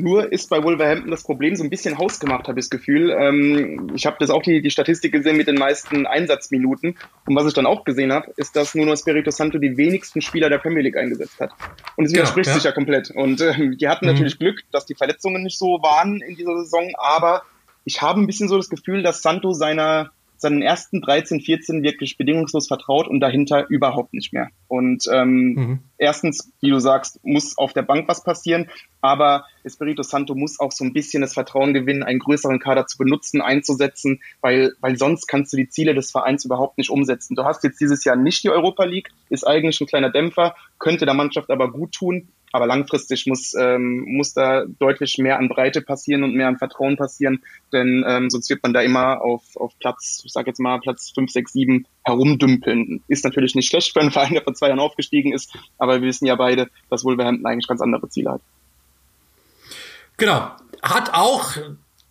Nur ist bei Wolverhampton das Problem so ein bisschen hausgemacht, habe ich das Gefühl. Ähm, ich habe das auch die, die Statistik gesehen mit den meisten Einsatzminuten. Und was ich dann auch gesehen habe, ist, dass Nuno Espirito Santo die wenigsten Spieler der Premier League eingesetzt hat. Und es widerspricht ja, ja. sich ja komplett. Und äh, die hatten mhm. natürlich Glück, dass die Verletzungen nicht so waren in dieser Saison. Aber ich habe ein bisschen so das Gefühl, dass Santo seiner seinen ersten 13, 14 wirklich bedingungslos vertraut und dahinter überhaupt nicht mehr. Und ähm, mhm. erstens, wie du sagst, muss auf der Bank was passieren, aber Espirito Santo muss auch so ein bisschen das Vertrauen gewinnen, einen größeren Kader zu benutzen, einzusetzen, weil, weil sonst kannst du die Ziele des Vereins überhaupt nicht umsetzen. Du hast jetzt dieses Jahr nicht die Europa League, ist eigentlich ein kleiner Dämpfer, könnte der Mannschaft aber gut tun. Aber langfristig muss, ähm, muss da deutlich mehr an Breite passieren und mehr an Vertrauen passieren, denn ähm, sonst wird man da immer auf, auf Platz, ich sag jetzt mal Platz 5, 6, 7 herumdümpeln. Ist natürlich nicht schlecht für einen Verein, der vor zwei Jahren aufgestiegen ist, aber wir wissen ja beide, dass Wolverhampton eigentlich ganz andere Ziele hat. Genau. Hat auch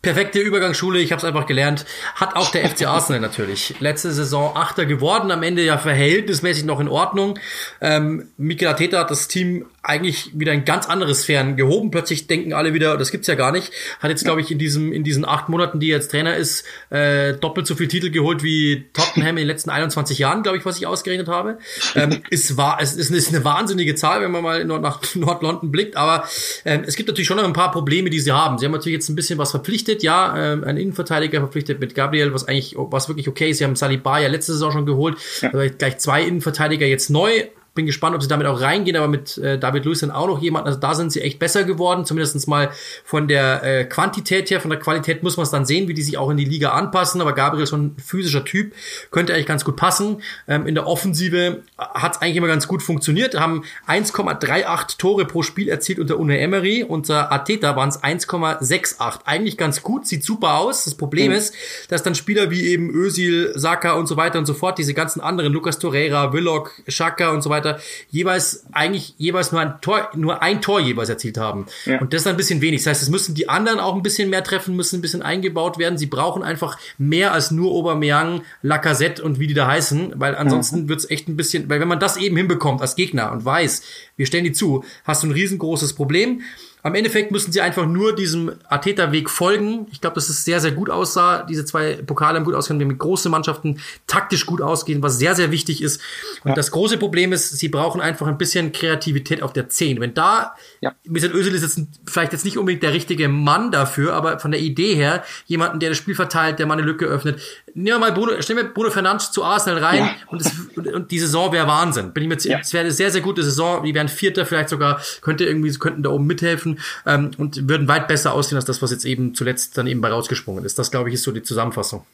perfekte Übergangsschule, ich habe es einfach gelernt, hat auch der FC Arsenal natürlich. Letzte Saison Achter geworden, am Ende ja verhältnismäßig noch in Ordnung. Ähm, Mikel Arteta hat das Team eigentlich wieder in ganz andere Sphären gehoben. Plötzlich denken alle wieder, das gibt's ja gar nicht. Hat jetzt, glaube ich, in diesem in diesen acht Monaten, die er jetzt Trainer ist, äh, doppelt so viel Titel geholt wie Tottenham in den letzten 21 Jahren, glaube ich, was ich ausgerechnet habe. Ähm, ist, war, es ist, ist eine wahnsinnige Zahl, wenn man mal nach Nord-London blickt. Aber ähm, es gibt natürlich schon noch ein paar Probleme, die sie haben. Sie haben natürlich jetzt ein bisschen was verpflichtet. Ja, ähm, einen Innenverteidiger verpflichtet mit Gabriel, was eigentlich was wirklich okay ist. Sie haben Saliba ja letzte Saison schon geholt. Ja. Also gleich zwei Innenverteidiger jetzt neu bin gespannt, ob sie damit auch reingehen, aber mit äh, David Lewis dann auch noch jemand, also da sind sie echt besser geworden, zumindestens mal von der äh, Quantität her, von der Qualität muss man es dann sehen, wie die sich auch in die Liga anpassen, aber Gabriel ist so ein physischer Typ, könnte eigentlich ganz gut passen. Ähm, in der Offensive hat es eigentlich immer ganz gut funktioniert, haben 1,38 Tore pro Spiel erzielt unter Une Emery, unter Ateta waren es 1,68. Eigentlich ganz gut, sieht super aus. Das Problem mhm. ist, dass dann Spieler wie eben Özil, Saka und so weiter und so fort, diese ganzen anderen, Lucas Torreira, Willock, Schaka und so weiter, weiter, jeweils eigentlich jeweils nur ein Tor, nur ein Tor jeweils erzielt haben. Ja. Und das ist ein bisschen wenig. Das heißt, es müssen die anderen auch ein bisschen mehr treffen, müssen ein bisschen eingebaut werden. Sie brauchen einfach mehr als nur Aubameyang, Lacazette und wie die da heißen, weil ansonsten mhm. wird es echt ein bisschen, weil wenn man das eben hinbekommt als Gegner und weiß, wir stellen die zu, hast du ein riesengroßes Problem. Am Endeffekt müssen sie einfach nur diesem Ateta-Weg folgen. Ich glaube, dass es sehr, sehr gut aussah. Diese zwei Pokale haben gut ausgehen, mit großen Mannschaften taktisch gut ausgehen, was sehr, sehr wichtig ist. Und ja. das große Problem ist, sie brauchen einfach ein bisschen Kreativität auf der 10. Wenn da, ja. Mesut Özil ist jetzt vielleicht jetzt nicht unbedingt der richtige Mann dafür, aber von der Idee her, jemanden, der das Spiel verteilt, der mal eine Lücke öffnet. Nehmen wir mal Bruno, stellen wir Bruno Fernandes zu Arsenal rein ja. und, es, und, und, die Saison wäre Wahnsinn. Bin ich mir, ja. es wäre eine sehr, sehr gute Saison. Die wären Vierter, vielleicht sogar, könnte irgendwie, könnten da oben mithelfen ähm, und würden weit besser aussehen als das, was jetzt eben zuletzt dann eben bei rausgesprungen ist. Das, glaube ich, ist so die Zusammenfassung.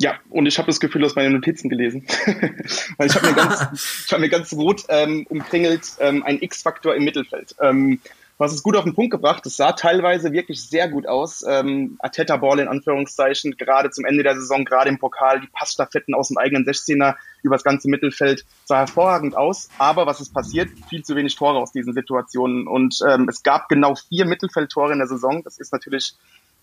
Ja, und ich habe das Gefühl, du hast meine Notizen gelesen. Weil ich habe mir, ganz, hab mir ganz rot ähm, umkringelt ähm, ein X-Faktor im Mittelfeld. Ähm, was es gut auf den Punkt gebracht. Es sah teilweise wirklich sehr gut aus. Ähm, Ateta Ball in Anführungszeichen, gerade zum Ende der Saison, gerade im Pokal, die Passstaffetten aus dem eigenen 16er über das ganze Mittelfeld sah hervorragend aus. Aber was ist passiert? Viel zu wenig Tore aus diesen Situationen. Und ähm, es gab genau vier Mittelfeldtore in der Saison. Das ist natürlich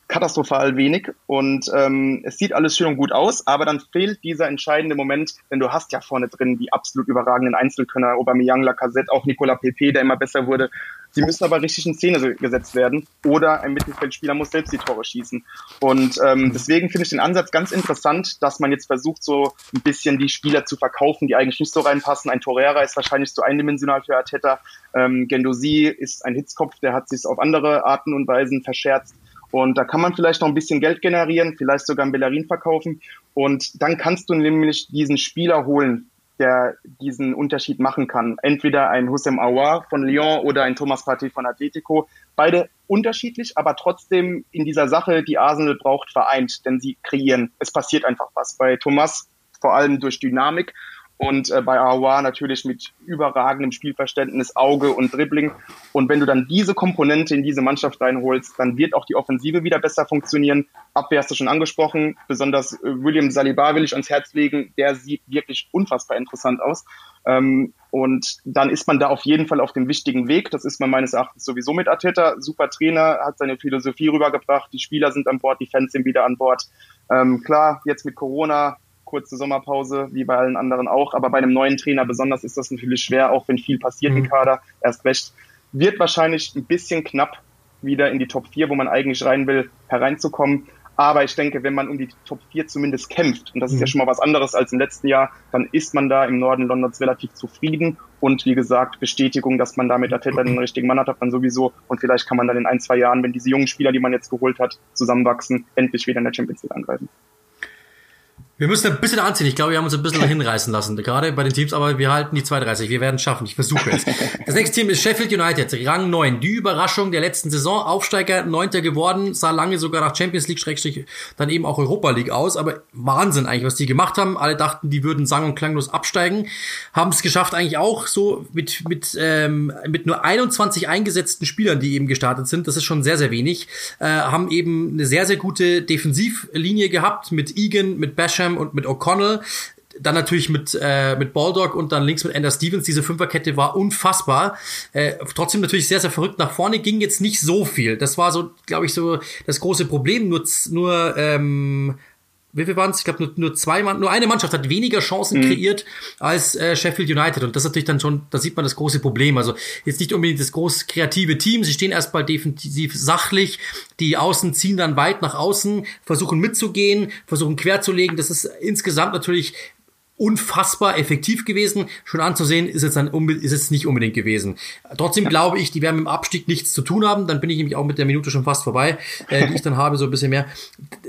katastrophal wenig und ähm, es sieht alles schön und gut aus, aber dann fehlt dieser entscheidende Moment, denn du hast ja vorne drin die absolut überragenden Einzelkönner, Aubameyang, Lacazette, auch Nicolas Pepe, der immer besser wurde. Sie müssen aber richtig in Szene gesetzt werden oder ein Mittelfeldspieler muss selbst die Tore schießen. Und ähm, deswegen finde ich den Ansatz ganz interessant, dass man jetzt versucht, so ein bisschen die Spieler zu verkaufen, die eigentlich nicht so reinpassen. Ein Torreira ist wahrscheinlich zu eindimensional für Arteta. Ähm, Gendosi ist ein Hitzkopf, der hat sich auf andere Arten und Weisen verscherzt. Und da kann man vielleicht noch ein bisschen Geld generieren, vielleicht sogar ein Bellerin verkaufen. Und dann kannst du nämlich diesen Spieler holen, der diesen Unterschied machen kann. Entweder ein Hussein Aouar von Lyon oder ein Thomas Partey von Atletico. Beide unterschiedlich, aber trotzdem in dieser Sache, die Arsenal braucht, vereint, denn sie kreieren. Es passiert einfach was. Bei Thomas vor allem durch Dynamik und äh, bei Aouar natürlich mit überragendem Spielverständnis, Auge und Dribbling. Und wenn du dann diese Komponente in diese Mannschaft reinholst, dann wird auch die Offensive wieder besser funktionieren. Abwehr hast du schon angesprochen, besonders äh, William Saliba will ich ans Herz legen, der sieht wirklich unfassbar interessant aus. Ähm, und dann ist man da auf jeden Fall auf dem wichtigen Weg. Das ist man meines Erachtens sowieso mit Arteta. Super Trainer, hat seine Philosophie rübergebracht, die Spieler sind an Bord, die Fans sind wieder an Bord. Ähm, klar, jetzt mit Corona kurze Sommerpause, wie bei allen anderen auch. Aber bei einem neuen Trainer besonders ist das natürlich schwer, auch wenn viel passiert mhm. im Kader. Erst recht wird wahrscheinlich ein bisschen knapp, wieder in die Top 4, wo man eigentlich rein will, hereinzukommen. Aber ich denke, wenn man um die Top 4 zumindest kämpft, und das ist ja mhm. schon mal was anderes als im letzten Jahr, dann ist man da im Norden Londons relativ zufrieden. Und wie gesagt, Bestätigung, dass man da mit Arteta den richtigen Mann hat, hat man sowieso. Und vielleicht kann man dann in ein, zwei Jahren, wenn diese jungen Spieler, die man jetzt geholt hat, zusammenwachsen, endlich wieder in der Champions League angreifen. Wir müssen ein bisschen anziehen. Ich glaube, wir haben uns ein bisschen hinreißen lassen, gerade bei den Teams, aber wir halten die 32. Wir werden es schaffen. Ich versuche es. Das nächste Team ist Sheffield United, Rang 9. Die Überraschung der letzten Saison. Aufsteiger, Neunter geworden, sah lange sogar nach Champions League, Schrägstrich, dann eben auch Europa League aus. Aber Wahnsinn eigentlich, was die gemacht haben. Alle dachten, die würden sang- und klanglos absteigen. Haben es geschafft eigentlich auch so mit, mit, ähm, mit nur 21 eingesetzten Spielern, die eben gestartet sind. Das ist schon sehr, sehr wenig. Äh, haben eben eine sehr, sehr gute Defensivlinie gehabt mit Egan, mit Basham, Graham und mit O'Connell. Dann natürlich mit, äh, mit Baldock und dann links mit Ender Stevens. Diese Fünferkette war unfassbar. Äh, trotzdem natürlich sehr, sehr verrückt. Nach vorne ging jetzt nicht so viel. Das war so, glaube ich, so das große Problem. Nur, nur ähm, wie viel waren es? Ich glaube, nur, nur zwei Mann, nur eine Mannschaft hat weniger Chancen mhm. kreiert als äh, Sheffield United. Und das ist natürlich dann schon, da sieht man das große Problem. Also jetzt nicht unbedingt das groß kreative Team. Sie stehen erstmal defensiv sachlich. Die Außen ziehen dann weit nach außen, versuchen mitzugehen, versuchen querzulegen. Das ist insgesamt natürlich unfassbar effektiv gewesen. Schon anzusehen ist jetzt, dann, ist jetzt nicht unbedingt gewesen. Trotzdem glaube ich, die werden mit dem Abstieg nichts zu tun haben. Dann bin ich nämlich auch mit der Minute schon fast vorbei, äh, die ich dann habe, so ein bisschen mehr.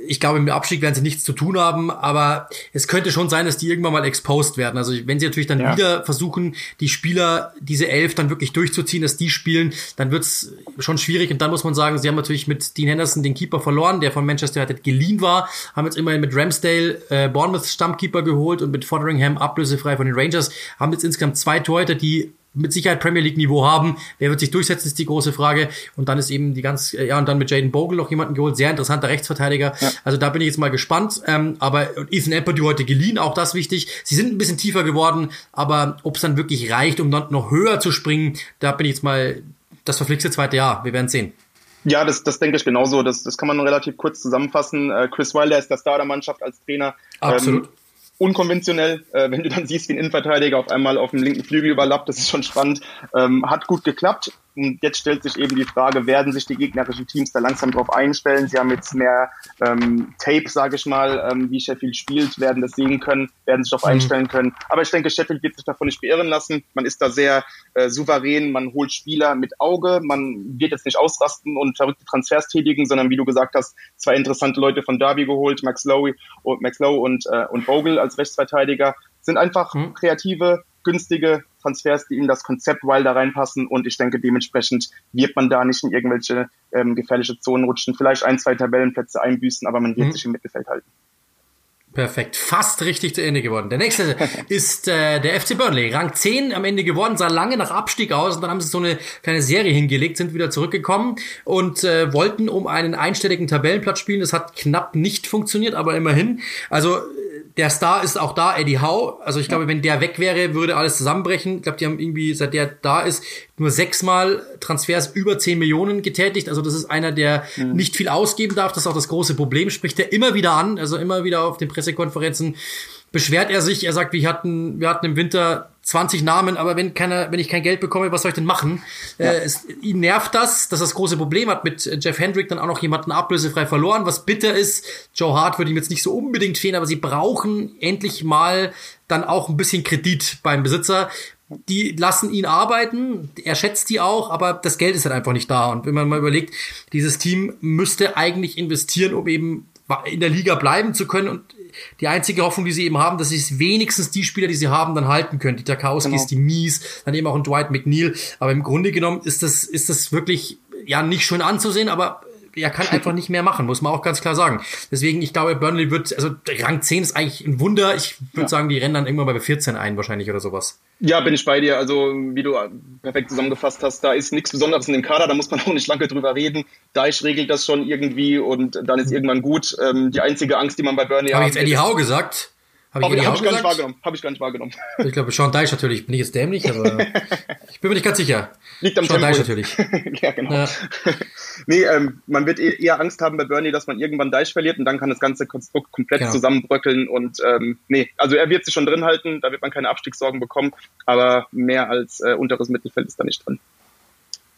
Ich glaube, mit dem Abstieg werden sie nichts zu tun haben, aber es könnte schon sein, dass die irgendwann mal exposed werden. Also wenn sie natürlich dann ja. wieder versuchen, die Spieler, diese elf dann wirklich durchzuziehen, dass die spielen, dann wird's schon schwierig. Und dann muss man sagen, sie haben natürlich mit Dean Henderson den Keeper verloren, der von Manchester United geliehen war, haben jetzt immerhin mit Ramsdale äh, Bournemouth Stammkeeper geholt und mit Fotheringham ablösefrei von den Rangers, haben jetzt insgesamt zwei Torhüter, die mit Sicherheit Premier League Niveau haben. Wer wird sich durchsetzen, ist die große Frage. Und dann ist eben die ganz, ja, und dann mit Jaden Bogle noch jemanden geholt, sehr interessanter Rechtsverteidiger. Ja. Also da bin ich jetzt mal gespannt. Ähm, aber Ethan Ampadu heute geliehen, auch das wichtig. Sie sind ein bisschen tiefer geworden, aber ob es dann wirklich reicht, um dann noch höher zu springen, da bin ich jetzt mal das verflixte zweite Jahr. Wir werden sehen. Ja, das, das denke ich genauso. Das, das kann man relativ kurz zusammenfassen. Äh, Chris Wilder ist der Star der Mannschaft als Trainer. Absolut. Ähm, unkonventionell, äh, wenn du dann siehst, wie ein Innenverteidiger auf einmal auf dem linken Flügel überlappt, das ist schon spannend. Ähm, hat gut geklappt. Und jetzt stellt sich eben die Frage, werden sich die gegnerischen Teams da langsam drauf einstellen? Sie haben jetzt mehr ähm, Tape, sage ich mal, ähm, wie Sheffield spielt, werden das sehen können, werden sich darauf mhm. einstellen können. Aber ich denke, Sheffield wird sich davon nicht beirren lassen. Man ist da sehr äh, souverän, man holt Spieler mit Auge, man wird jetzt nicht ausrasten und verrückte Transfers tätigen, sondern wie du gesagt hast, zwei interessante Leute von Derby geholt, Max Lowe und Max Lowe und, äh, und Bogle als Rechtsverteidiger. Sind einfach mhm. kreative, günstige Transfers, die in das Konzept Wilder reinpassen. Und ich denke, dementsprechend wird man da nicht in irgendwelche ähm, gefährliche Zonen rutschen. Vielleicht ein, zwei Tabellenplätze einbüßen, aber man wird mhm. sich im Mittelfeld halten. Perfekt, fast richtig zu Ende geworden. Der nächste ist äh, der FC Burnley, Rang 10 am Ende geworden, sah lange nach Abstieg aus und dann haben sie so eine kleine Serie hingelegt, sind wieder zurückgekommen und äh, wollten um einen einstelligen Tabellenplatz spielen. Das hat knapp nicht funktioniert, aber immerhin. Also der Star ist auch da, Eddie Howe. Also ich glaube, wenn der weg wäre, würde alles zusammenbrechen. Ich glaube, die haben irgendwie, seit der da ist, nur sechsmal Transfers über 10 Millionen getätigt. Also das ist einer, der mhm. nicht viel ausgeben darf. Das ist auch das große Problem. Spricht er immer wieder an, also immer wieder auf den Pressekonferenzen beschwert er sich. Er sagt, wir hatten, wir hatten im Winter 20 Namen, aber wenn keiner, wenn ich kein Geld bekomme, was soll ich denn machen? Ja. Äh, es, ihn nervt das, dass das große Problem hat mit Jeff Hendrick dann auch noch jemanden ablösefrei verloren, was bitter ist. Joe Hart würde ihm jetzt nicht so unbedingt fehlen, aber sie brauchen endlich mal dann auch ein bisschen Kredit beim Besitzer. Die lassen ihn arbeiten, er schätzt die auch, aber das Geld ist halt einfach nicht da. Und wenn man mal überlegt, dieses Team müsste eigentlich investieren, um eben in der Liga bleiben zu können. Und die einzige Hoffnung, die sie eben haben, dass sie wenigstens die Spieler, die sie haben, dann halten können. Die Tarkowskis, genau. die Mies, dann eben auch ein Dwight McNeil. Aber im Grunde genommen ist das, ist das wirklich, ja, nicht schön anzusehen, aber er kann einfach nicht mehr machen, muss man auch ganz klar sagen. Deswegen, ich glaube, Burnley wird, also Rang 10 ist eigentlich ein Wunder. Ich würde ja. sagen, die rennen dann irgendwann bei 14 ein, wahrscheinlich oder sowas. Ja, bin ich bei dir. Also, wie du perfekt zusammengefasst hast, da ist nichts Besonderes in dem Kader, da muss man auch nicht lange drüber reden. Deich regelt das schon irgendwie und dann ist irgendwann gut. Ähm, die einzige Angst, die man bei Burnley hat. Habe ich jetzt Eddie Howe gesagt? Habe ich, hab ich gar nicht wahrgenommen. Habe ich gar nicht wahrgenommen. Ich glaube, Sean Deich natürlich. Bin ich jetzt dämlich, aber ich bin mir nicht ganz sicher. Liegt am Sean Deich natürlich. ja, genau. Ja. nee, ähm, man wird e-, eher Angst haben bei Bernie, dass man irgendwann Deich verliert und dann kann das ganze Konstrukt komplett genau. zusammenbröckeln und ähm, nee, also er wird sich schon drin halten, da wird man keine Abstiegssorgen bekommen, aber mehr als äh, unteres Mittelfeld ist da nicht drin.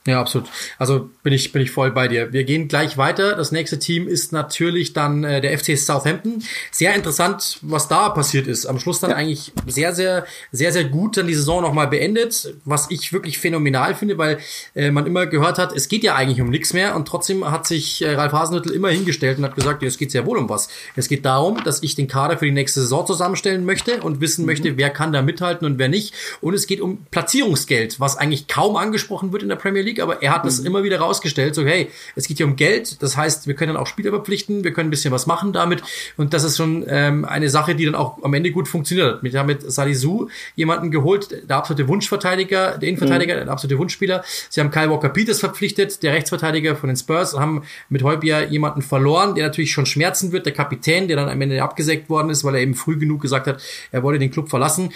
Ja, absolut. Also bin ich, bin ich voll bei dir. Wir gehen gleich weiter. Das nächste Team ist natürlich dann äh, der FC Southampton. Sehr interessant, was da passiert ist. Am Schluss dann ja. eigentlich sehr, sehr, sehr, sehr gut dann die Saison nochmal beendet, was ich wirklich phänomenal finde, weil äh, man immer gehört hat, es geht ja eigentlich um nichts mehr und trotzdem hat sich äh, Ralf Hasenhüttl immer hingestellt und hat gesagt, ja, es geht sehr wohl um was. Es geht darum, dass ich den Kader für die nächste Saison zusammenstellen möchte und wissen mhm. möchte, wer kann da mithalten und wer nicht. Und es geht um Platzierungsgeld, was eigentlich kaum angesprochen wird in der Premier League League, aber er hat das mhm. immer wieder rausgestellt, so hey, es geht hier um Geld, das heißt, wir können auch Spieler verpflichten, wir können ein bisschen was machen damit und das ist schon ähm, eine Sache, die dann auch am Ende gut funktioniert. Wir haben mit Salisu jemanden geholt, der absolute Wunschverteidiger, der Innenverteidiger, mhm. der absolute Wunschspieler. Sie haben Kyle Walker-Peters verpflichtet, der Rechtsverteidiger von den Spurs, haben mit Heubier jemanden verloren, der natürlich schon schmerzen wird, der Kapitän, der dann am Ende abgesägt worden ist, weil er eben früh genug gesagt hat, er wolle den Club verlassen.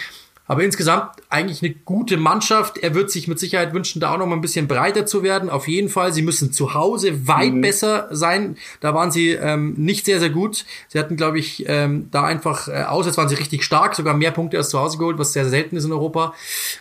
Aber insgesamt eigentlich eine gute Mannschaft. Er wird sich mit Sicherheit wünschen, da auch noch mal ein bisschen breiter zu werden. Auf jeden Fall. Sie müssen zu Hause weit mhm. besser sein. Da waren sie ähm, nicht sehr, sehr gut. Sie hatten, glaube ich, ähm, da einfach äh, aus. Jetzt waren sie richtig stark, sogar mehr Punkte als zu Hause geholt, was sehr, sehr selten ist in Europa.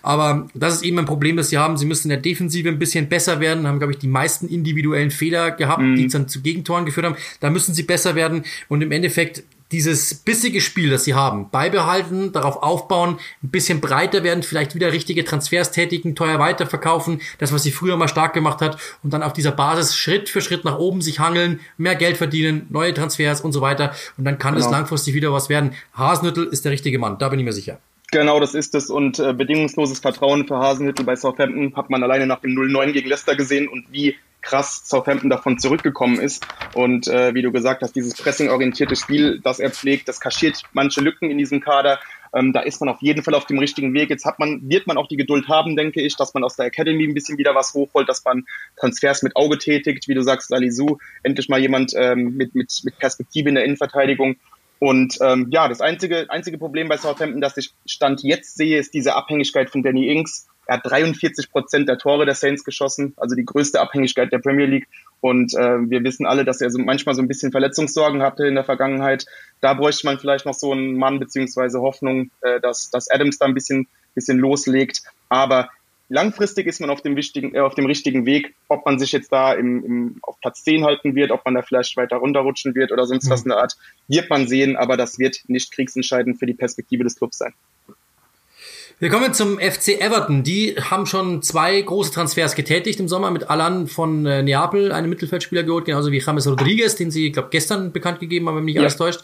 Aber das ist eben ein Problem, das sie haben. Sie müssen in der Defensive ein bisschen besser werden. Haben, glaube ich, die meisten individuellen Fehler gehabt, mhm. die dann zu Gegentoren geführt haben. Da müssen sie besser werden. Und im Endeffekt dieses bissige Spiel, das sie haben, beibehalten, darauf aufbauen, ein bisschen breiter werden, vielleicht wieder richtige Transfers tätigen, teuer weiterverkaufen, das, was sie früher mal stark gemacht hat, und dann auf dieser Basis Schritt für Schritt nach oben sich hangeln, mehr Geld verdienen, neue Transfers und so weiter. Und dann kann genau. es langfristig wieder was werden. Hasenhüttel ist der richtige Mann, da bin ich mir sicher. Genau, das ist es. Und äh, bedingungsloses Vertrauen für Hasenhüttel bei Southampton hat man alleine nach dem 0-9 gegen Leicester gesehen und wie krass Southampton davon zurückgekommen ist. Und äh, wie du gesagt hast, dieses pressing-orientierte Spiel, das er pflegt, das kaschiert manche Lücken in diesem Kader. Ähm, da ist man auf jeden Fall auf dem richtigen Weg. Jetzt hat man, wird man auch die Geduld haben, denke ich, dass man aus der Academy ein bisschen wieder was hochholt, dass man Transfers mit Auge tätigt, wie du sagst, Salisu, endlich mal jemand ähm, mit, mit, mit Perspektive in der Innenverteidigung. Und ähm, ja, das einzige, einzige Problem bei Southampton, das ich Stand jetzt sehe, ist diese Abhängigkeit von Danny Ings. Er hat 43 Prozent der Tore der Saints geschossen, also die größte Abhängigkeit der Premier League. Und äh, wir wissen alle, dass er so manchmal so ein bisschen Verletzungssorgen hatte in der Vergangenheit. Da bräuchte man vielleicht noch so einen Mann beziehungsweise Hoffnung, äh, dass, dass Adams da ein bisschen, bisschen loslegt. Aber langfristig ist man auf dem, wichtigen, äh, auf dem richtigen Weg. Ob man sich jetzt da im, im, auf Platz 10 halten wird, ob man da vielleicht weiter runterrutschen wird oder sonst mhm. was in der Art, wird man sehen. Aber das wird nicht kriegsentscheidend für die Perspektive des Clubs sein. Wir kommen zum FC Everton. Die haben schon zwei große Transfers getätigt im Sommer mit Alan von äh, Neapel, einem Mittelfeldspieler geholt, genauso wie James Rodriguez, den sie, glaube gestern bekannt gegeben haben, wenn mich nicht ja. alles täuscht.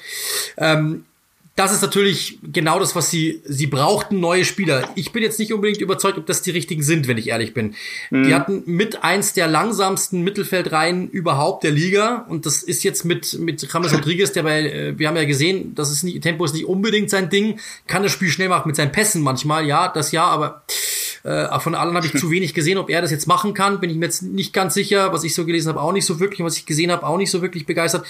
Ähm, das ist natürlich genau das, was sie, sie brauchten, neue Spieler. Ich bin jetzt nicht unbedingt überzeugt, ob das die richtigen sind, wenn ich ehrlich bin. Mhm. Die hatten mit eins der langsamsten Mittelfeldreihen überhaupt der Liga. Und das ist jetzt mit, mit James Rodriguez, der bei, äh, wir haben ja gesehen, das ist nicht, Tempo ist nicht unbedingt sein Ding, kann das Spiel schnell machen mit seinen Pässen manchmal, ja, das ja, aber Äh, von allen habe ich zu wenig gesehen. Ob er das jetzt machen kann, bin ich mir jetzt nicht ganz sicher. Was ich so gelesen habe, auch nicht so wirklich. Was ich gesehen habe, auch nicht so wirklich begeistert.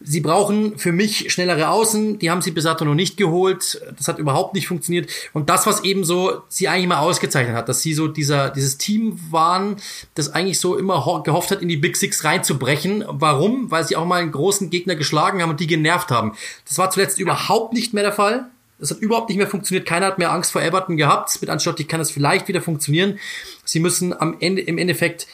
Sie brauchen für mich schnellere Außen. Die haben sie bis dato noch nicht geholt. Das hat überhaupt nicht funktioniert. Und das, was eben so sie eigentlich mal ausgezeichnet hat, dass sie so dieser, dieses Team waren, das eigentlich so immer gehofft hat, in die Big Six reinzubrechen. Warum? Weil sie auch mal einen großen Gegner geschlagen haben und die genervt haben. Das war zuletzt überhaupt nicht mehr der Fall. Das hat überhaupt nicht mehr funktioniert. Keiner hat mehr Angst vor Everton gehabt. Mit Ancelotti kann das vielleicht wieder funktionieren. Sie müssen am Ende, im Endeffekt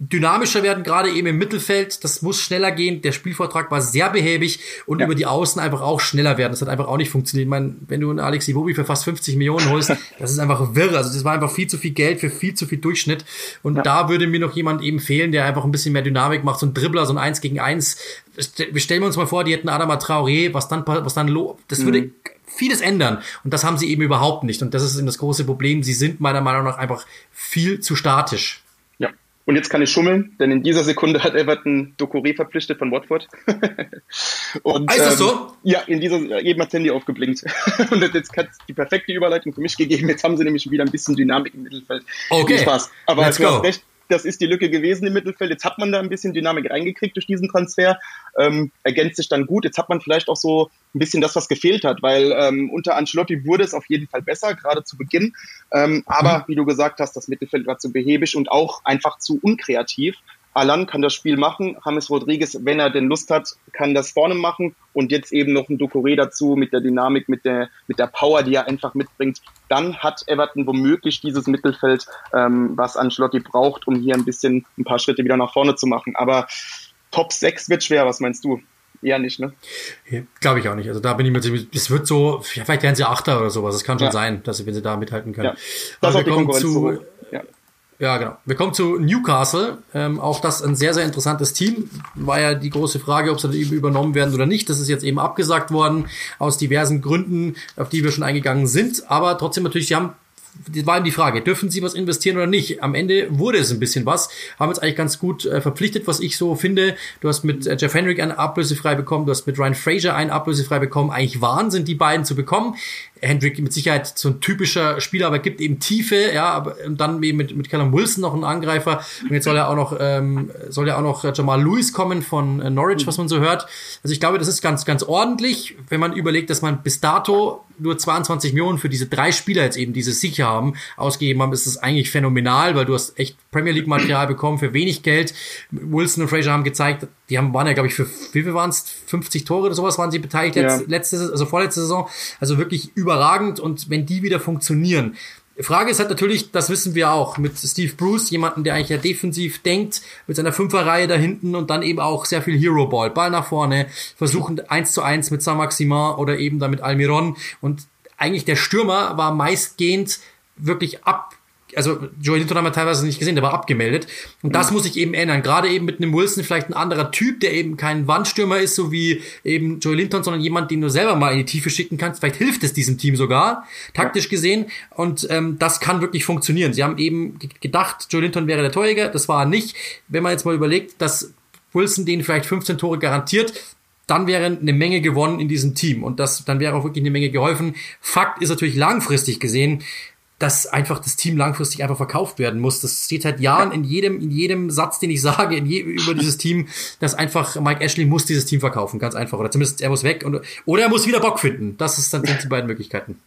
dynamischer werden, gerade eben im Mittelfeld. Das muss schneller gehen. Der Spielvortrag war sehr behäbig und ja. über die Außen einfach auch schneller werden. Das hat einfach auch nicht funktioniert. Ich meine, wenn du einen Alexi Bobi für fast 50 Millionen holst, das ist einfach wirr. Also das war einfach viel zu viel Geld für viel zu viel Durchschnitt. Und ja. da würde mir noch jemand eben fehlen, der einfach ein bisschen mehr Dynamik macht. So ein Dribbler, so ein Eins gegen Eins. Wir stellen uns mal vor, die hätten Adama Traoré, was dann, was dann, das würde mhm vieles ändern. Und das haben sie eben überhaupt nicht. Und das ist eben das große Problem. Sie sind meiner Meinung nach einfach viel zu statisch. Ja. Und jetzt kann ich schummeln, denn in dieser Sekunde hat Everton Dokore verpflichtet von Watford. und, ist das so? Ähm, ja, in dieser, jedem hat Handy aufgeblinkt. und jetzt hat die perfekte Überleitung für mich gegeben. Jetzt haben sie nämlich wieder ein bisschen Dynamik im Mittelfeld. Okay. Viel Spaß. Aber Let's du go. hast recht, das ist die Lücke gewesen im Mittelfeld. Jetzt hat man da ein bisschen Dynamik reingekriegt durch diesen Transfer. Ähm, ergänzt sich dann gut. Jetzt hat man vielleicht auch so ein bisschen das, was gefehlt hat, weil ähm, unter Ancelotti wurde es auf jeden Fall besser, gerade zu Beginn. Ähm, aber mhm. wie du gesagt hast, das Mittelfeld war zu behäbig und auch einfach zu unkreativ. Alan kann das Spiel machen. James Rodriguez, wenn er denn Lust hat, kann das vorne machen. Und jetzt eben noch ein Ducouré dazu mit der Dynamik, mit der, mit der Power, die er einfach mitbringt. Dann hat Everton womöglich dieses Mittelfeld, ähm, was Ancelotti braucht, um hier ein bisschen ein paar Schritte wieder nach vorne zu machen. Aber Top 6 wird schwer, was meinst du? Eher nicht, ne? Ja, Glaube ich auch nicht. Also da bin ich mir ziemlich, es wird so, vielleicht werden sie Achter oder sowas. Es kann schon ja. sein, dass sie, wenn sie da mithalten können. Ja. Das Aber wir kommen zu, ja. Ja, genau. Wir kommen zu Newcastle. Ähm, auch das ein sehr, sehr interessantes Team. War ja die große Frage, ob sie übernommen werden oder nicht. Das ist jetzt eben abgesagt worden aus diversen Gründen, auf die wir schon eingegangen sind. Aber trotzdem natürlich, sie haben war eben die Frage, dürfen sie was investieren oder nicht? Am Ende wurde es ein bisschen was, haben uns eigentlich ganz gut äh, verpflichtet, was ich so finde. Du hast mit äh, Jeff Hendrick einen ablösefrei bekommen, du hast mit Ryan Fraser einen ablösefrei bekommen. Eigentlich Wahnsinn, die beiden zu bekommen. Hendrick mit Sicherheit so ein typischer Spieler, aber gibt eben Tiefe, ja, aber und dann eben mit, mit Callum Wilson noch einen Angreifer. Und jetzt soll er auch noch, ähm, soll ja auch noch Jamal Lewis kommen von äh, Norwich, was man so hört. Also ich glaube, das ist ganz, ganz ordentlich, wenn man überlegt, dass man bis dato nur 22 Millionen für diese drei Spieler jetzt eben diese sicher haben, ausgegeben haben, ist es eigentlich phänomenal, weil du hast echt Premier League Material bekommen für wenig Geld. Wilson und Fraser haben gezeigt, die haben, waren ja, glaube ich, für, wie viel waren es? 50 Tore oder sowas waren sie beteiligt ja. letzte, also vorletzte Saison. Also wirklich überragend und wenn die wieder funktionieren, Frage ist halt natürlich, das wissen wir auch, mit Steve Bruce, jemanden, der eigentlich ja defensiv denkt, mit seiner Fünferreihe da hinten und dann eben auch sehr viel Hero Ball, Ball nach vorne, versuchen eins zu eins mit Saint-Maximin oder eben da mit Almiron. Und eigentlich der Stürmer war meistgehend wirklich ab also Joey Linton haben wir teilweise nicht gesehen, der war abgemeldet. Und das mhm. muss sich eben ändern. Gerade eben mit einem Wilson vielleicht ein anderer Typ, der eben kein Wandstürmer ist, so wie eben Joey Linton, sondern jemand, den du selber mal in die Tiefe schicken kannst. Vielleicht hilft es diesem Team sogar, taktisch ja. gesehen. Und ähm, das kann wirklich funktionieren. Sie haben eben gedacht, Joey Linton wäre der Torjäger. Das war er nicht. Wenn man jetzt mal überlegt, dass Wilson denen vielleicht 15 Tore garantiert, dann wäre eine Menge gewonnen in diesem Team und das dann wäre auch wirklich eine Menge geholfen. Fakt ist natürlich langfristig gesehen, dass einfach das Team langfristig einfach verkauft werden muss. Das steht seit Jahren in jedem, in jedem Satz, den ich sage, in je, über dieses Team, dass einfach Mike Ashley muss dieses Team verkaufen, ganz einfach. Oder zumindest er muss weg und, oder er muss wieder Bock finden. Das ist dann sind die beiden Möglichkeiten.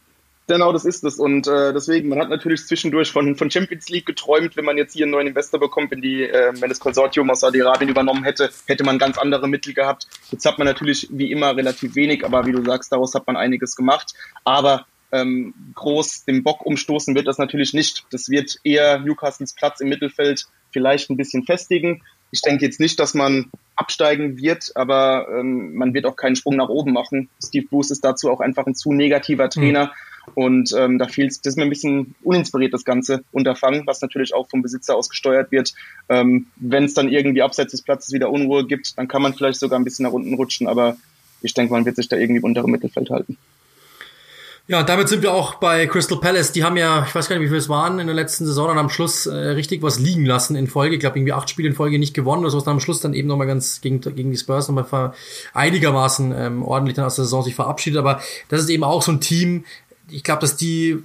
Genau, das ist es. Und äh, deswegen, man hat natürlich zwischendurch von, von Champions League geträumt, wenn man jetzt hier einen neuen Investor bekommt, wenn die, äh, wenn das Konsortium aus Saudi-Arabien übernommen hätte, hätte man ganz andere Mittel gehabt. Jetzt hat man natürlich wie immer relativ wenig, aber wie du sagst, daraus hat man einiges gemacht. Aber ähm, groß den Bock umstoßen wird das natürlich nicht. Das wird eher Newcastles Platz im Mittelfeld vielleicht ein bisschen festigen. Ich denke jetzt nicht, dass man absteigen wird, aber ähm, man wird auch keinen Sprung nach oben machen. Steve Bruce ist dazu auch einfach ein zu negativer Trainer. Mhm. Und ähm, da fehlt das ist mir ein bisschen uninspiriert, das ganze Unterfangen, was natürlich auch vom Besitzer aus gesteuert wird. Ähm, Wenn es dann irgendwie abseits des Platzes wieder Unruhe gibt, dann kann man vielleicht sogar ein bisschen nach unten rutschen, aber ich denke, man wird sich da irgendwie im unteren Mittelfeld halten. Ja, damit sind wir auch bei Crystal Palace. Die haben ja, ich weiß gar nicht, wie viel es waren in der letzten Saison, dann am Schluss äh, richtig was liegen lassen in Folge. Ich glaube, irgendwie acht Spiele in Folge nicht gewonnen oder so, dann am Schluss dann eben nochmal ganz gegen, gegen die Spurs nochmal einigermaßen ähm, ordentlich dann aus der Saison sich verabschiedet. Aber das ist eben auch so ein Team, ich glaube, dass die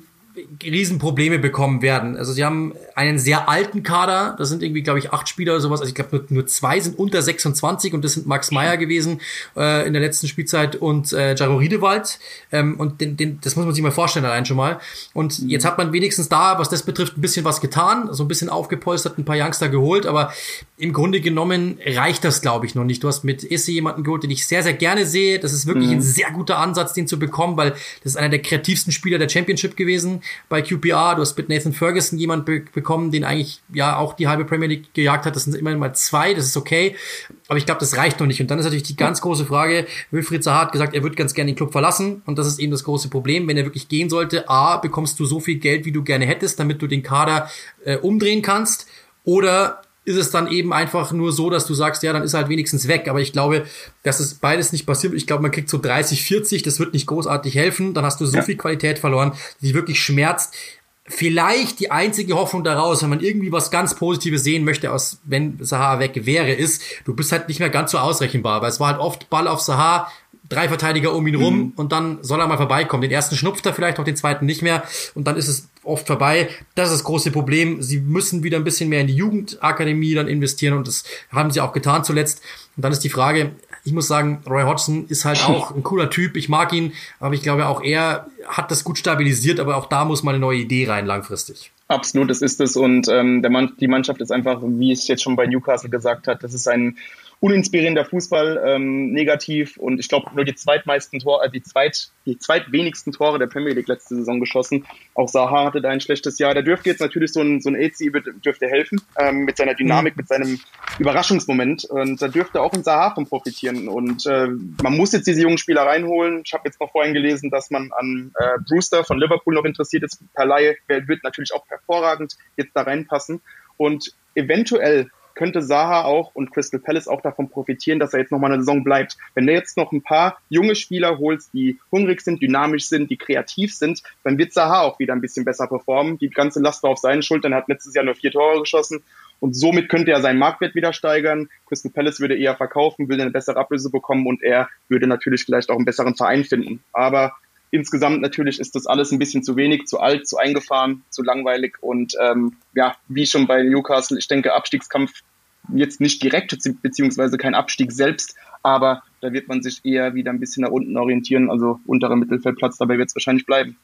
Riesenprobleme bekommen werden. Also sie haben einen sehr alten Kader, das sind irgendwie, glaube ich, acht Spieler oder sowas. Also ich glaube, nur, nur zwei sind unter 26 und das sind Max Meyer gewesen äh, in der letzten Spielzeit und äh, Jaro Riedewald. Ähm, und den, den, das muss man sich mal vorstellen allein schon mal. Und mhm. jetzt hat man wenigstens da, was das betrifft, ein bisschen was getan, so ein bisschen aufgepolstert, ein paar Youngster geholt, aber im Grunde genommen reicht das, glaube ich, noch nicht. Du hast mit Isse jemanden geholt, den ich sehr, sehr gerne sehe. Das ist wirklich mhm. ein sehr guter Ansatz, den zu bekommen, weil das ist einer der kreativsten Spieler der Championship gewesen bei QPR. Du hast mit Nathan Ferguson jemand be bekommen, den eigentlich ja auch die halbe Premier League gejagt hat. Das sind immerhin mal zwei, das ist okay. Aber ich glaube, das reicht noch nicht. Und dann ist natürlich die ganz große Frage, Wilfried Zaha hat gesagt, er wird ganz gerne den Club verlassen. Und das ist eben das große Problem. Wenn er wirklich gehen sollte, A, bekommst du so viel Geld, wie du gerne hättest, damit du den Kader äh, umdrehen kannst. Oder ist es dann eben einfach nur so, dass du sagst, ja, dann ist er halt wenigstens weg. Aber ich glaube, dass es beides nicht passiert. Ich glaube, man kriegt so 30, 40, das wird nicht großartig helfen. Dann hast du so ja. viel Qualität verloren, die wirklich schmerzt. Vielleicht die einzige Hoffnung daraus, wenn man irgendwie was ganz Positives sehen möchte, aus wenn Sahar weg wäre, ist, du bist halt nicht mehr ganz so ausrechenbar, weil es war halt oft Ball auf Sahar, drei Verteidiger um ihn rum mhm. und dann soll er mal vorbeikommen. Den ersten schnupft er vielleicht, auch den zweiten nicht mehr und dann ist es oft vorbei. Das ist das große Problem. Sie müssen wieder ein bisschen mehr in die Jugendakademie dann investieren und das haben sie auch getan zuletzt. Und dann ist die Frage, ich muss sagen, Roy Hodgson ist halt auch ein cooler Typ. Ich mag ihn, aber ich glaube auch er hat das gut stabilisiert, aber auch da muss mal eine neue Idee rein langfristig. Absolut, das ist es. Und ähm, der Mann, die Mannschaft ist einfach, wie ich jetzt schon bei Newcastle gesagt habe, das ist ein uninspirierender Fußball, ähm, negativ und ich glaube nur die zweitmeisten Tore, äh, die zweit, die zweitwenigsten Tore der Premier League letzte Saison geschossen. Auch Saha hatte da ein schlechtes Jahr. Da dürfte jetzt natürlich so ein so ein AC dürfte helfen ähm, mit seiner Dynamik, mhm. mit seinem Überraschungsmoment und da dürfte auch ein Saha von profitieren und äh, man muss jetzt diese jungen Spieler reinholen. Ich habe jetzt noch vorhin gelesen, dass man an äh, Brewster von Liverpool noch interessiert ist. Per Laie wird natürlich auch hervorragend jetzt da reinpassen und eventuell könnte Saha auch und Crystal Palace auch davon profitieren, dass er jetzt nochmal eine Saison bleibt. Wenn du jetzt noch ein paar junge Spieler holst, die hungrig sind, dynamisch sind, die kreativ sind, dann wird Saha auch wieder ein bisschen besser performen. Die ganze Last war auf seinen Schultern. Er hat letztes Jahr nur vier Tore geschossen und somit könnte er seinen Marktwert wieder steigern. Crystal Palace würde eher verkaufen, würde eine bessere Ablöse bekommen und er würde natürlich vielleicht auch einen besseren Verein finden. Aber insgesamt natürlich ist das alles ein bisschen zu wenig, zu alt, zu eingefahren, zu langweilig und ähm, ja, wie schon bei Newcastle, ich denke, Abstiegskampf jetzt nicht direkt, beziehungsweise kein Abstieg selbst, aber da wird man sich eher wieder ein bisschen nach unten orientieren, also unterer Mittelfeldplatz, dabei wird es wahrscheinlich bleiben.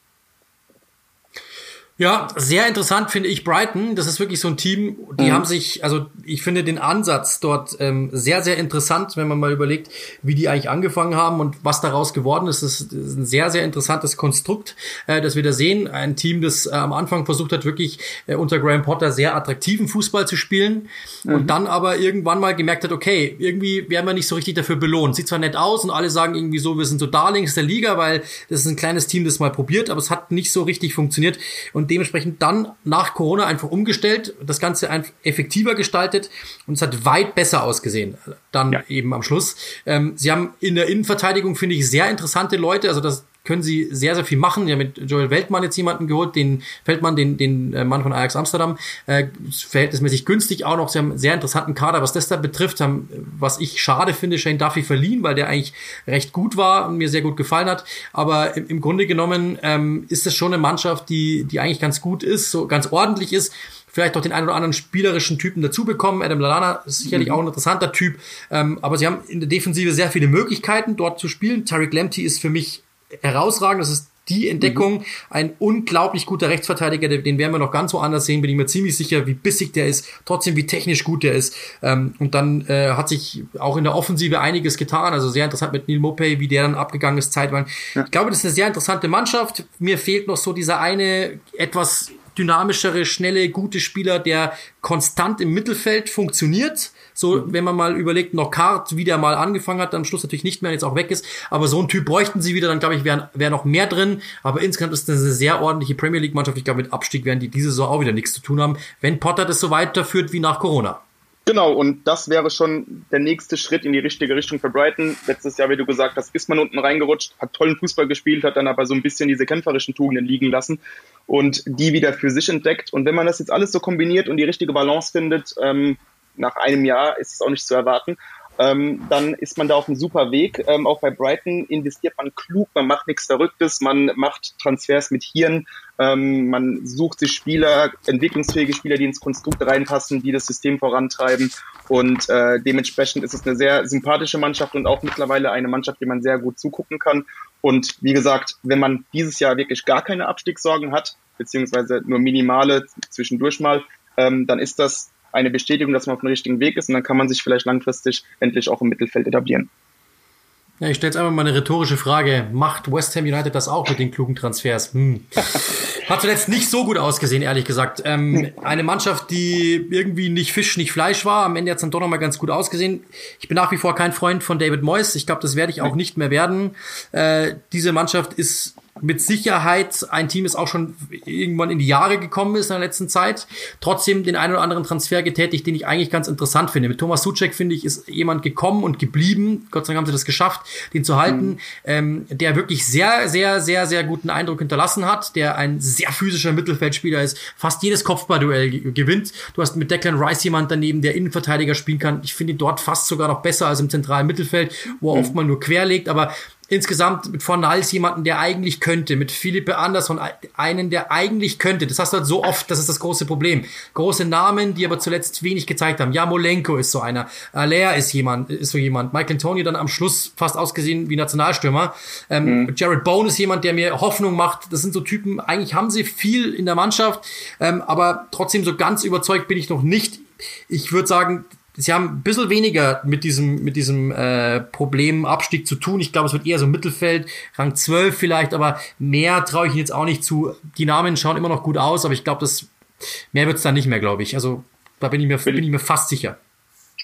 Ja, sehr interessant finde ich Brighton. Das ist wirklich so ein Team, die mhm. haben sich, also ich finde den Ansatz dort ähm, sehr, sehr interessant, wenn man mal überlegt, wie die eigentlich angefangen haben und was daraus geworden ist. Das ist ein sehr, sehr interessantes Konstrukt, äh, das wir da sehen. Ein Team, das äh, am Anfang versucht hat, wirklich äh, unter Graham Potter sehr attraktiven Fußball zu spielen mhm. und dann aber irgendwann mal gemerkt hat, okay, irgendwie werden wir nicht so richtig dafür belohnt. Sieht zwar nett aus und alle sagen irgendwie so, wir sind so Darlings der Liga, weil das ist ein kleines Team, das mal probiert, aber es hat nicht so richtig funktioniert. Und und dementsprechend dann nach Corona einfach umgestellt, das Ganze einfach effektiver gestaltet und es hat weit besser ausgesehen. Dann ja. eben am Schluss. Ähm, sie haben in der Innenverteidigung, finde ich, sehr interessante Leute. Also das können sie sehr, sehr viel machen. Ja, mit Joel Weltmann jetzt jemanden geholt, den Feldmann, den, den äh, Mann von Ajax Amsterdam, äh, verhältnismäßig günstig auch noch. Sie haben einen sehr interessanten Kader, was das da betrifft, haben, was ich schade finde, Shane Duffy verliehen, weil der eigentlich recht gut war und mir sehr gut gefallen hat. Aber im, im Grunde genommen ähm, ist es schon eine Mannschaft, die, die eigentlich ganz gut ist, so ganz ordentlich ist vielleicht noch den einen oder anderen spielerischen Typen dazu bekommen. Adam Lallana ist sicherlich mhm. auch ein interessanter Typ, ähm, aber sie haben in der Defensive sehr viele Möglichkeiten, dort zu spielen. Tarek Lemty ist für mich herausragend. Das ist die Entdeckung. Mhm. Ein unglaublich guter Rechtsverteidiger, den werden wir noch ganz woanders sehen, bin ich mir ziemlich sicher, wie bissig der ist, trotzdem wie technisch gut der ist. Ähm, und dann äh, hat sich auch in der Offensive einiges getan. Also sehr interessant mit Neil Mopey, wie der dann abgegangen ist zeitweise. Ja. Ich glaube, das ist eine sehr interessante Mannschaft. Mir fehlt noch so dieser eine etwas dynamischere, schnelle, gute Spieler, der konstant im Mittelfeld funktioniert. So, mhm. wenn man mal überlegt, Knockout, wie der mal angefangen hat, am Schluss natürlich nicht mehr, jetzt auch weg ist. Aber so ein Typ bräuchten sie wieder, dann glaube ich, wäre wär noch mehr drin. Aber insgesamt ist das eine sehr ordentliche Premier League Mannschaft. Ich glaube, mit Abstieg werden die diese Saison auch wieder nichts zu tun haben, wenn Potter das so weiterführt wie nach Corona. Genau, und das wäre schon der nächste Schritt in die richtige Richtung für Brighton. Letztes Jahr, wie du gesagt hast, ist man unten reingerutscht, hat tollen Fußball gespielt, hat dann aber so ein bisschen diese kämpferischen Tugenden liegen lassen und die wieder für sich entdeckt. Und wenn man das jetzt alles so kombiniert und die richtige Balance findet, ähm, nach einem Jahr ist es auch nicht zu erwarten. ähm, dann ist man da auf einem super Weg. Ähm, auch bei Brighton investiert man klug, man macht nichts Verrücktes, man macht Transfers mit Hirn, ähm, man sucht sich Spieler, entwicklungsfähige Spieler, die ins Konstrukt reinpassen, die das System vorantreiben. Und äh, dementsprechend ist es eine sehr sympathische Mannschaft und auch mittlerweile eine Mannschaft, die man sehr gut zugucken kann. Und wie gesagt, wenn man dieses Jahr wirklich gar keine Abstiegssorgen hat, beziehungsweise nur minimale zwischendurch mal, ähm, dann ist das eine Bestätigung, dass man auf dem richtigen Weg ist und dann kann man sich vielleicht langfristig endlich auch im Mittelfeld etablieren. Ja, ich stelle jetzt einfach mal eine rhetorische Frage. Macht West Ham United das auch mit den klugen Transfers? Hm. Hat zuletzt nicht so gut ausgesehen, ehrlich gesagt. Ähm, eine Mannschaft, die irgendwie nicht Fisch, nicht Fleisch war. Am Ende hat es dann doch nochmal ganz gut ausgesehen. Ich bin nach wie vor kein Freund von David Moyes. Ich glaube, das werde ich auch nicht mehr werden. Äh, diese Mannschaft ist mit Sicherheit ein Team ist auch schon irgendwann in die Jahre gekommen ist in der letzten Zeit, trotzdem den einen oder anderen Transfer getätigt, den ich eigentlich ganz interessant finde. Mit Thomas Suchek, finde ich, ist jemand gekommen und geblieben. Gott sei Dank haben sie das geschafft, den zu halten, mhm. ähm, der wirklich sehr, sehr, sehr, sehr guten Eindruck hinterlassen hat, der ein sehr physischer Mittelfeldspieler ist, fast jedes Kopfballduell gewinnt. Du hast mit Declan Rice jemand daneben, der Innenverteidiger spielen kann. Ich finde ihn dort fast sogar noch besser als im zentralen Mittelfeld, wo er mhm. oft mal nur querlegt, aber insgesamt mit Fornals jemanden, der eigentlich könnte, mit Philippe Andersson einen, der eigentlich könnte. Das hast du halt so oft, das ist das große Problem. Große Namen, die aber zuletzt wenig gezeigt haben. Jamolenko ist so einer, Alea ist jemand, ist so jemand. Mike Antonio dann am Schluss fast ausgesehen wie Nationalstürmer. Ähm, mhm. Jared Bone ist jemand, der mir Hoffnung macht. Das sind so Typen, eigentlich haben sie viel in der Mannschaft, ähm, aber trotzdem so ganz überzeugt bin ich noch nicht. Ich würde sagen, sie haben ein bisschen weniger mit diesem, mit diesem äh, Problem Abstieg zu tun. Ich glaube, es wird eher so Mittelfeld, Rang 12 vielleicht, aber mehr traue ich ihnen jetzt auch nicht zu. Die Namen schauen immer noch gut aus, aber ich glaube, das mehr wird es dann nicht mehr, glaube ich. Also da bin ich mir, bin ich mir fast sicher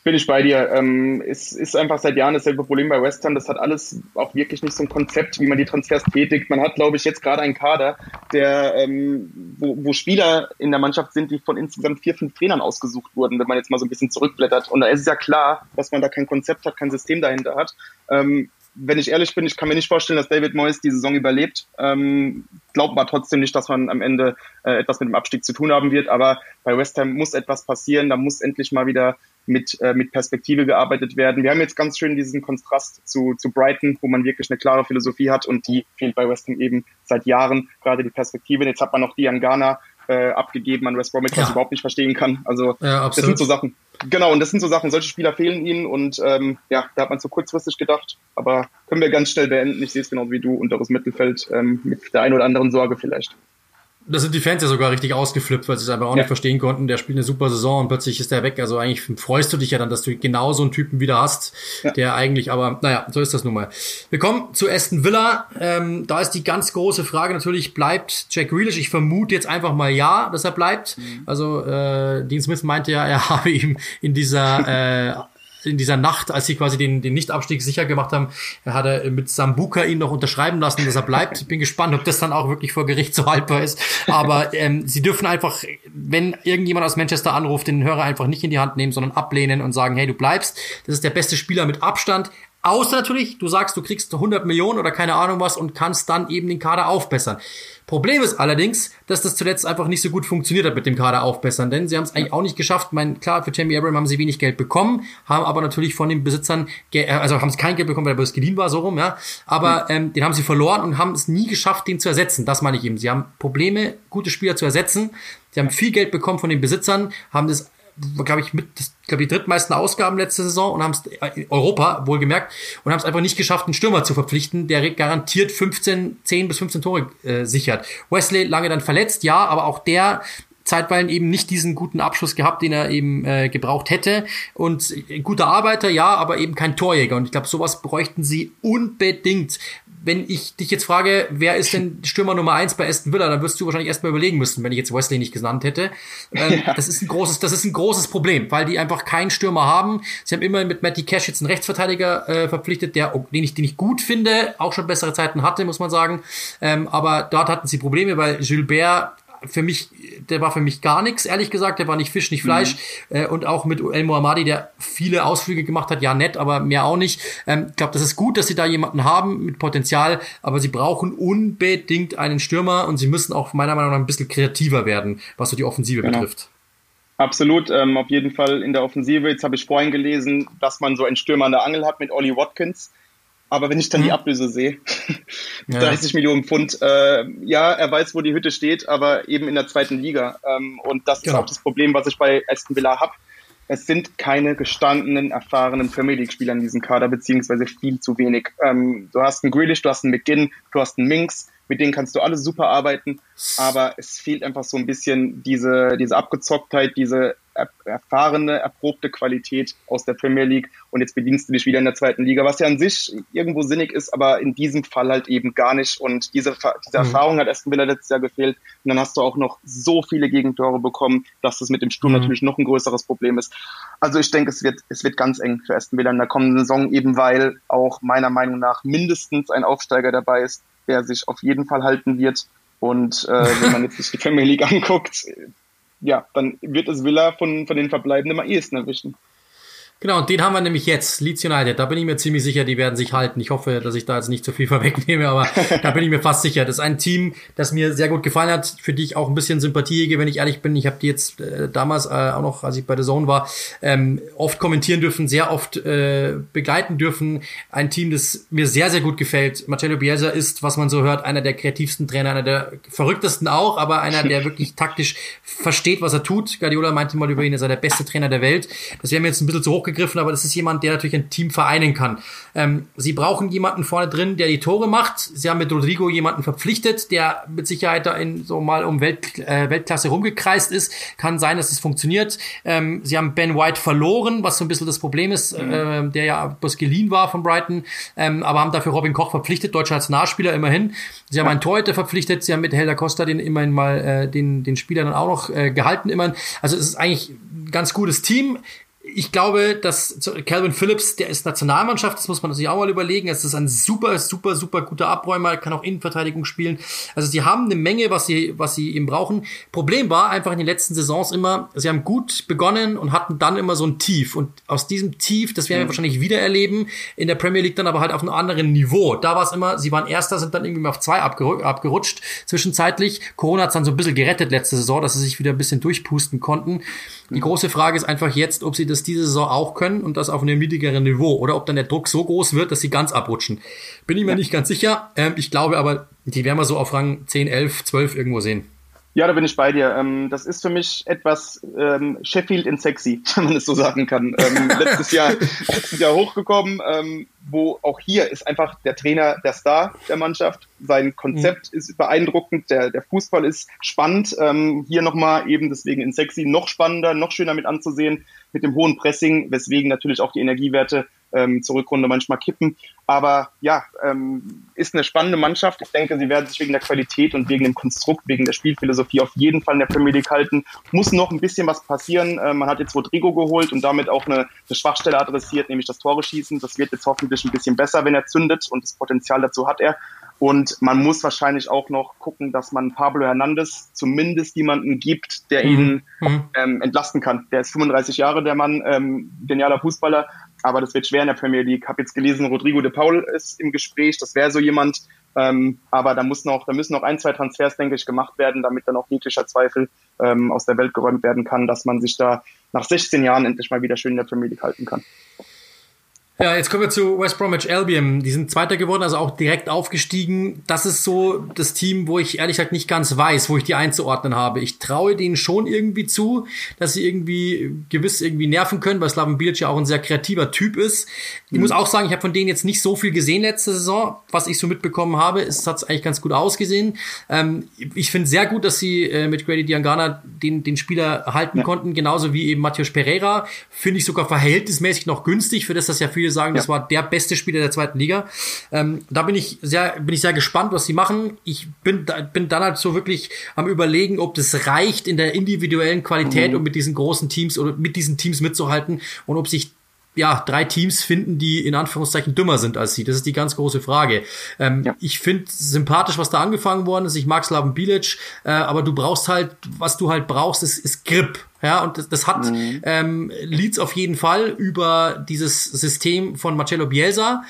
bin ich bei dir. Ähm, es ist einfach seit Jahren dasselbe Problem bei West Ham. Das hat alles auch wirklich nicht so ein Konzept, wie man die Transfers tätigt. Man hat, glaube ich, jetzt gerade einen Kader, der, ähm, wo, wo Spieler in der Mannschaft sind, die von insgesamt vier, fünf Trainern ausgesucht wurden, wenn man jetzt mal so ein bisschen zurückblättert. Und da ist ja klar, dass man da kein Konzept hat, kein System dahinter hat. Ähm, wenn ich ehrlich bin, ich kann mir nicht vorstellen, dass David Moyes die Saison überlebt. Ähm, glaubt aber trotzdem nicht, dass man am Ende äh, etwas mit dem Abstieg zu tun haben wird. Aber bei West Ham muss etwas passieren. Da muss endlich mal wieder mit, äh, mit Perspektive gearbeitet werden. Wir haben jetzt ganz schön diesen Kontrast zu, zu Brighton, wo man wirklich eine klare Philosophie hat und die fehlt bei West Ham eben seit Jahren, gerade die Perspektive. Jetzt hat man noch die an Ghana äh, abgegeben an West Bromwich, was ich überhaupt nicht verstehen kann. Also ja, das sind so Sachen. Genau, und das sind so Sachen, solche Spieler fehlen ihnen und ähm, ja, da hat man zu kurzfristig gedacht, aber können wir ganz schnell beenden. Ich sehe es genau wie du, unteres Mittelfeld ähm, mit der ein oder anderen Sorge vielleicht da sind die Fans ja sogar richtig ausgeflippt, weil sie es einfach auch ja. nicht verstehen konnten. Der spielt eine super Saison und plötzlich ist der weg. Also eigentlich freust du dich ja dann, dass du genau so einen Typen wieder hast, ja. der eigentlich, aber naja, so ist das nun mal. Wir kommen zu Aston Villa. Ähm, da ist die ganz große Frage natürlich, bleibt Jack Grealish? Ich vermute jetzt einfach mal ja, dass er bleibt. Mhm. Also äh, Dean Smith meinte ja, er habe ihm in dieser äh, in dieser Nacht, als sie quasi den, den Nichtabstieg sicher gemacht haben, hat er mit Sambuka ihn noch unterschreiben lassen, dass er bleibt. Ich bin gespannt, ob das dann auch wirklich vor Gericht so haltbar ist. Aber ähm, sie dürfen einfach, wenn irgendjemand aus Manchester anruft, den Hörer einfach nicht in die Hand nehmen, sondern ablehnen und sagen, hey, du bleibst. Das ist der beste Spieler mit Abstand. Außer natürlich, du sagst, du kriegst 100 Millionen oder keine Ahnung was und kannst dann eben den Kader aufbessern. Problem ist allerdings, dass das zuletzt einfach nicht so gut funktioniert hat mit dem Kader aufbessern, denn sie haben es eigentlich auch nicht geschafft. Mein, klar, für Tammy Abraham haben sie wenig Geld bekommen, haben aber natürlich von den Besitzern, äh, also haben sie kein Geld bekommen, weil er bloß geliehen war, so rum, ja. Aber mhm. ähm, den haben sie verloren und haben es nie geschafft, den zu ersetzen. Das meine ich eben. Sie haben Probleme, gute Spieler zu ersetzen. Sie haben viel Geld bekommen von den Besitzern, haben das glaube ich, mit, glaube die drittmeisten Ausgaben letzte Saison und haben es äh, Europa wohlgemerkt und haben es einfach nicht geschafft, einen Stürmer zu verpflichten, der garantiert 15, 10 bis 15 Tore äh, sichert. Wesley lange dann verletzt, ja, aber auch der zeitweilen eben nicht diesen guten Abschluss gehabt, den er eben äh, gebraucht hätte. Und ein guter Arbeiter, ja, aber eben kein Torjäger. Und ich glaube, sowas bräuchten sie unbedingt wenn ich dich jetzt frage, wer ist denn Stürmer Nummer eins bei Aston Villa, dann wirst du wahrscheinlich erstmal überlegen müssen, wenn ich jetzt Wesley nicht genannt hätte. Ähm, ja. Das ist ein großes, das ist ein großes Problem, weil die einfach keinen Stürmer haben. Sie haben immer mit Matty Cash jetzt einen Rechtsverteidiger äh, verpflichtet, der, den ich, den ich gut finde, auch schon bessere Zeiten hatte, muss man sagen. Ähm, aber dort hatten sie Probleme, weil Gilbert für mich, der war für mich gar nichts, ehrlich gesagt. Der war nicht Fisch, nicht Fleisch. Mhm. Äh, und auch mit El Mohammadi, der viele Ausflüge gemacht hat, ja nett, aber mehr auch nicht. Ähm, ich glaube, das ist gut, dass sie da jemanden haben mit Potenzial, aber sie brauchen unbedingt einen Stürmer und sie müssen auch meiner Meinung nach ein bisschen kreativer werden, was so die Offensive genau. betrifft. Absolut, ähm, auf jeden Fall in der Offensive. Jetzt habe ich vorhin gelesen, dass man so einen Stürmer an der Angel hat mit Ollie Watkins. Aber wenn ich dann mhm. die Ablöse sehe, ja. 30 Millionen Pfund, äh, ja, er weiß, wo die Hütte steht, aber eben in der zweiten Liga. Ähm, und das genau. ist auch das Problem, was ich bei Aston Villa habe. Es sind keine gestandenen, erfahrenen Premier League-Spieler in diesem Kader, beziehungsweise viel zu wenig. Ähm, du hast einen Grealish, du hast einen McGinn, du hast einen Minks, mit denen kannst du alles super arbeiten, aber es fehlt einfach so ein bisschen diese, diese Abgezocktheit, diese erfahrene, erprobte Qualität aus der Premier League und jetzt bedienst du dich wieder in der zweiten Liga, was ja an sich irgendwo sinnig ist, aber in diesem Fall halt eben gar nicht und diese, diese mhm. Erfahrung hat Aston Villa letztes Jahr gefehlt und dann hast du auch noch so viele Gegentore bekommen, dass das mit dem Sturm mhm. natürlich noch ein größeres Problem ist. Also ich denke, es wird, es wird ganz eng für Aston Villa in der kommenden Saison, eben weil auch meiner Meinung nach mindestens ein Aufsteiger dabei ist, der sich auf jeden Fall halten wird. Und äh, wenn man jetzt sich die Premier League anguckt, ja, dann wird es Villa von, von den Verbleibenden am ehesten erwischen. Genau, und den haben wir nämlich jetzt, Leeds United. Da bin ich mir ziemlich sicher, die werden sich halten. Ich hoffe, dass ich da jetzt nicht zu viel vorwegnehme, aber da bin ich mir fast sicher. Das ist ein Team, das mir sehr gut gefallen hat, für die ich auch ein bisschen Sympathie hege, wenn ich ehrlich bin. Ich habe die jetzt äh, damals äh, auch noch, als ich bei der Zone war, ähm, oft kommentieren dürfen, sehr oft äh, begleiten dürfen. Ein Team, das mir sehr, sehr gut gefällt. Marcelo Bielsa ist, was man so hört, einer der kreativsten Trainer, einer der verrücktesten auch, aber einer, der wirklich taktisch versteht, was er tut. Guardiola meinte mal über ihn, er sei der beste Trainer der Welt. Das wäre mir jetzt ein bisschen zu hoch gegriffen, aber das ist jemand, der natürlich ein Team vereinen kann. Ähm, sie brauchen jemanden vorne drin, der die Tore macht. Sie haben mit Rodrigo jemanden verpflichtet, der mit Sicherheit da in so mal um Welt, äh, Weltklasse rumgekreist ist. Kann sein, dass es funktioniert. Ähm, sie haben Ben White verloren, was so ein bisschen das Problem ist, mhm. äh, der ja bloß geliehen war von Brighton, ähm, aber haben dafür Robin Koch verpflichtet, deutscher Nationalspieler immerhin. Sie haben einen Torhüter verpflichtet, sie haben mit Helder Costa den immerhin mal äh, den, den Spieler dann auch noch äh, gehalten immerhin. Also es ist eigentlich ein ganz gutes Team ich glaube, dass Calvin Phillips, der ist Nationalmannschaft, das muss man sich auch mal überlegen. Es ist ein super, super, super guter Abräumer, kann auch Innenverteidigung spielen. Also sie haben eine Menge, was sie, was sie eben brauchen. Problem war einfach in den letzten Saisons immer, sie haben gut begonnen und hatten dann immer so ein Tief. Und aus diesem Tief, das werden wir mhm. wahrscheinlich wieder erleben, in der Premier League dann aber halt auf einem anderen Niveau. Da war es immer, sie waren Erster, sind dann irgendwie mal auf zwei abgerutscht, zwischenzeitlich. Corona hat dann so ein bisschen gerettet letzte Saison, dass sie sich wieder ein bisschen durchpusten konnten. Die große Frage ist einfach jetzt, ob sie das diese Saison auch können und das auf einem niedrigeren Niveau oder ob dann der Druck so groß wird, dass sie ganz abrutschen. Bin ich mir ja. nicht ganz sicher. Ähm, ich glaube aber, die werden wir so auf Rang 10, 11, 12 irgendwo sehen. Ja, da bin ich bei dir. Ähm, das ist für mich etwas ähm, Sheffield in sexy, wenn man es so sagen kann. Ähm, letztes Jahr, letztes Jahr hochgekommen, wo auch hier ist einfach der Trainer der Star der Mannschaft. Sein Konzept mhm. ist beeindruckend, der, der Fußball ist spannend. Ähm, hier nochmal eben deswegen in sexy noch spannender, noch schöner mit anzusehen, mit dem hohen Pressing, weswegen natürlich auch die Energiewerte ähm, zur Rückrunde manchmal kippen. Aber ja, ähm, ist eine spannende Mannschaft. Ich denke, sie werden sich wegen der Qualität und wegen dem Konstrukt, wegen der Spielphilosophie auf jeden Fall in der Premier League halten. Muss noch ein bisschen was passieren. Äh, man hat jetzt Rodrigo geholt und damit auch eine, eine Schwachstelle adressiert, nämlich das Tore schießen. Das wird jetzt hoffentlich ein bisschen besser, wenn er zündet und das Potenzial dazu hat er. Und man muss wahrscheinlich auch noch gucken, dass man Pablo Hernandez zumindest jemanden gibt, der mhm. ihn mhm. ähm, entlasten kann. Der ist 35 Jahre, der Mann, ähm, genialer Fußballer, aber das wird schwer in der Premier League. Hab jetzt gelesen, Rodrigo de Paul ist im Gespräch, das wäre so jemand, ähm, aber da muss noch, da müssen noch ein, zwei Transfers, denke ich, gemacht werden, damit dann auch jeglicher Zweifel ähm, aus der Welt geräumt werden kann, dass man sich da nach 16 Jahren endlich mal wieder schön in der Premier League halten kann. Ja, jetzt kommen wir zu West Bromwich Albion. Die sind Zweiter geworden, also auch direkt aufgestiegen. Das ist so das Team, wo ich ehrlich gesagt nicht ganz weiß, wo ich die einzuordnen habe. Ich traue denen schon irgendwie zu, dass sie irgendwie gewiss irgendwie nerven können, weil Slaven Bilic ja auch ein sehr kreativer Typ ist. Ich mhm. muss auch sagen, ich habe von denen jetzt nicht so viel gesehen letzte Saison. Was ich so mitbekommen habe, ist, hat es eigentlich ganz gut ausgesehen. Ähm, ich finde sehr gut, dass sie äh, mit Grady Diangana den, den Spieler halten ja. konnten, genauso wie eben Matthias Pereira. Finde ich sogar verhältnismäßig noch günstig, für das das ja viele viele sagen, ja. das war der beste Spieler der zweiten Liga. Ähm, da bin ich sehr, bin ich sehr gespannt, was sie machen. Ich bin, bin dann halt so wirklich am überlegen, ob das reicht in der individuellen Qualität, mhm. um mit diesen großen Teams oder mit diesen Teams mitzuhalten und ob sich ja, drei Teams finden, die in Anführungszeichen dümmer sind als sie. Das ist die ganz große Frage. Ähm, ja. Ich finde sympathisch, was da angefangen worden ist. Ich mag Slaven Bilic, äh, aber du brauchst halt, was du halt brauchst, ist, ist Grip. Ja, und das, das hat mhm. ähm, Leeds auf jeden Fall über dieses System von Marcello Bielsa.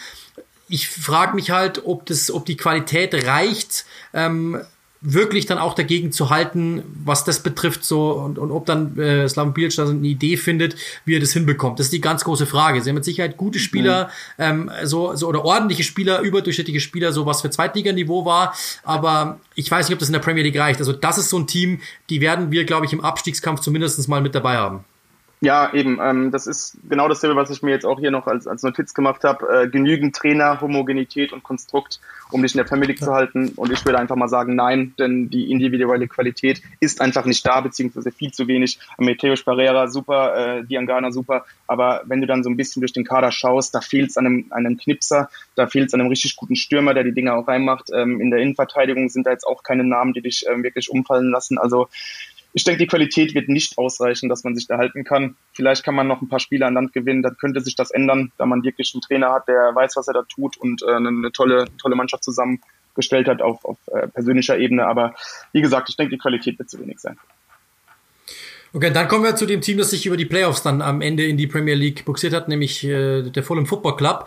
Ich frage mich halt, ob das, ob die Qualität reicht, ähm, wirklich dann auch dagegen zu halten, was das betrifft, so und, und ob dann äh, Slaven Bilic da so eine Idee findet, wie er das hinbekommt. Das ist die ganz große Frage. Sie haben mit Sicherheit gute mhm. Spieler, mhm. ähm, so, so oder ordentliche Spieler, überdurchschnittliche Spieler, so was für Zweitliganiveau war, aber ich weiß nicht, ob das in der Premier League reicht. Also das ist so ein Team, die werden wir, glaube ich, im Abstiegskampf zumindest mal mit dabei haben. Ja, eben. Ähm, das ist genau dasselbe, was ich mir jetzt auch hier noch als, als Notiz gemacht habe. Äh, genügend Trainer, Homogenität und Konstrukt, um dich in der ja. zu halten. Und ich würde einfach mal sagen, nein, denn die individuelle Qualität ist einfach nicht da, beziehungsweise viel zu wenig. Matthäus Pereira super, äh, Diangana super. Aber wenn du dann so ein bisschen durch den Kader schaust, da fehlt es an einem, einem Knipser, da fehlt es an einem richtig guten Stürmer, der die Dinge auch reinmacht. Ähm, in der Innenverteidigung sind da jetzt auch keine Namen, die dich ähm, wirklich umfallen lassen. Also ich denke, die Qualität wird nicht ausreichen, dass man sich da halten kann. Vielleicht kann man noch ein paar Spiele an Land gewinnen, dann könnte sich das ändern, da man wirklich einen Trainer hat, der weiß, was er da tut und äh, eine tolle, tolle Mannschaft zusammengestellt hat auf, auf äh, persönlicher Ebene. Aber wie gesagt, ich denke, die Qualität wird zu wenig sein. Okay, dann kommen wir zu dem Team, das sich über die Playoffs dann am Ende in die Premier League buxiert hat, nämlich äh, der Fulham Football Club.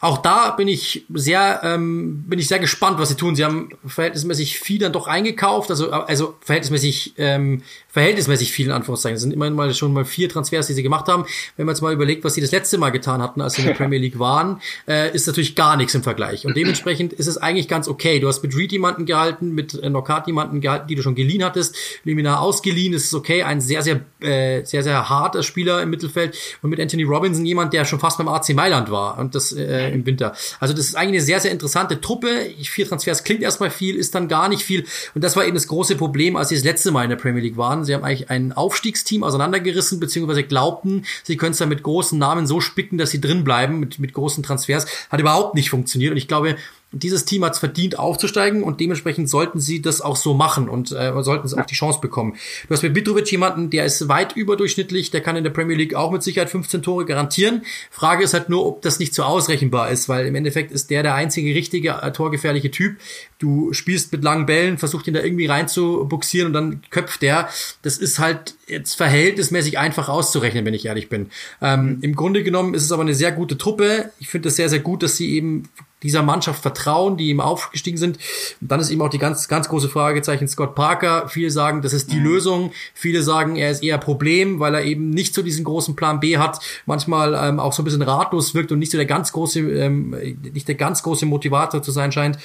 Auch da bin ich sehr, ähm, bin ich sehr gespannt, was sie tun. Sie haben verhältnismäßig viel dann doch eingekauft, also also verhältnismäßig ähm, verhältnismäßig viel in Anführungszeichen. Das sind immerhin mal schon mal vier Transfers, die sie gemacht haben. Wenn man jetzt mal überlegt, was sie das letzte Mal getan hatten, als sie in der Premier League waren, äh, ist natürlich gar nichts im Vergleich. Und dementsprechend ist es eigentlich ganz okay. Du hast mit Reed jemanden gehalten, mit äh, Nokat jemanden gehalten, die du schon geliehen hattest, Liminar ausgeliehen, das ist okay. Ein sehr, sehr, äh, sehr, sehr harter Spieler im Mittelfeld. Und mit Anthony Robinson jemand, der schon fast beim AC Mailand war und das äh, im Winter. Also das ist eigentlich eine sehr, sehr interessante Truppe. Vier Transfers klingt erstmal viel, ist dann gar nicht viel. Und das war eben das große Problem, als sie das letzte Mal in der Premier League waren. Sie haben eigentlich ein Aufstiegsteam auseinandergerissen, beziehungsweise glaubten, sie können es dann mit großen Namen so spicken, dass sie drin bleiben, mit, mit großen Transfers. Hat überhaupt nicht funktioniert. Und ich glaube, dieses Team hat es verdient aufzusteigen und dementsprechend sollten sie das auch so machen und äh, sollten sie auch die Chance bekommen. Du hast mit Mitrovic jemanden, der ist weit überdurchschnittlich, der kann in der Premier League auch mit Sicherheit 15 Tore garantieren. Frage ist halt nur, ob das nicht so ausrechenbar ist, weil im Endeffekt ist der der einzige richtige äh, torgefährliche Typ. Du spielst mit langen Bällen, versuchst ihn da irgendwie rein zu buxieren und dann köpft der. Das ist halt jetzt verhältnismäßig einfach auszurechnen, wenn ich ehrlich bin. Ähm, Im Grunde genommen ist es aber eine sehr gute Truppe. Ich finde es sehr, sehr gut, dass sie eben dieser Mannschaft vertrauen, die ihm aufgestiegen sind. Und dann ist eben auch die ganz, ganz große Fragezeichen Scott Parker. Viele sagen, das ist die mhm. Lösung. Viele sagen, er ist eher Problem, weil er eben nicht so diesen großen Plan B hat. Manchmal ähm, auch so ein bisschen ratlos wirkt und nicht so der ganz große, ähm, nicht der ganz große Motivator zu sein scheint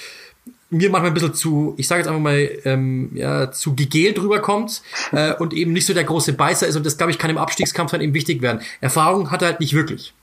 mir manchmal ein bisschen zu, ich sage jetzt einfach mal, ähm, ja, zu gegelt rüberkommt äh, und eben nicht so der große Beißer ist und das, glaube ich, kann im Abstiegskampf dann eben wichtig werden. Erfahrung hat er halt nicht wirklich.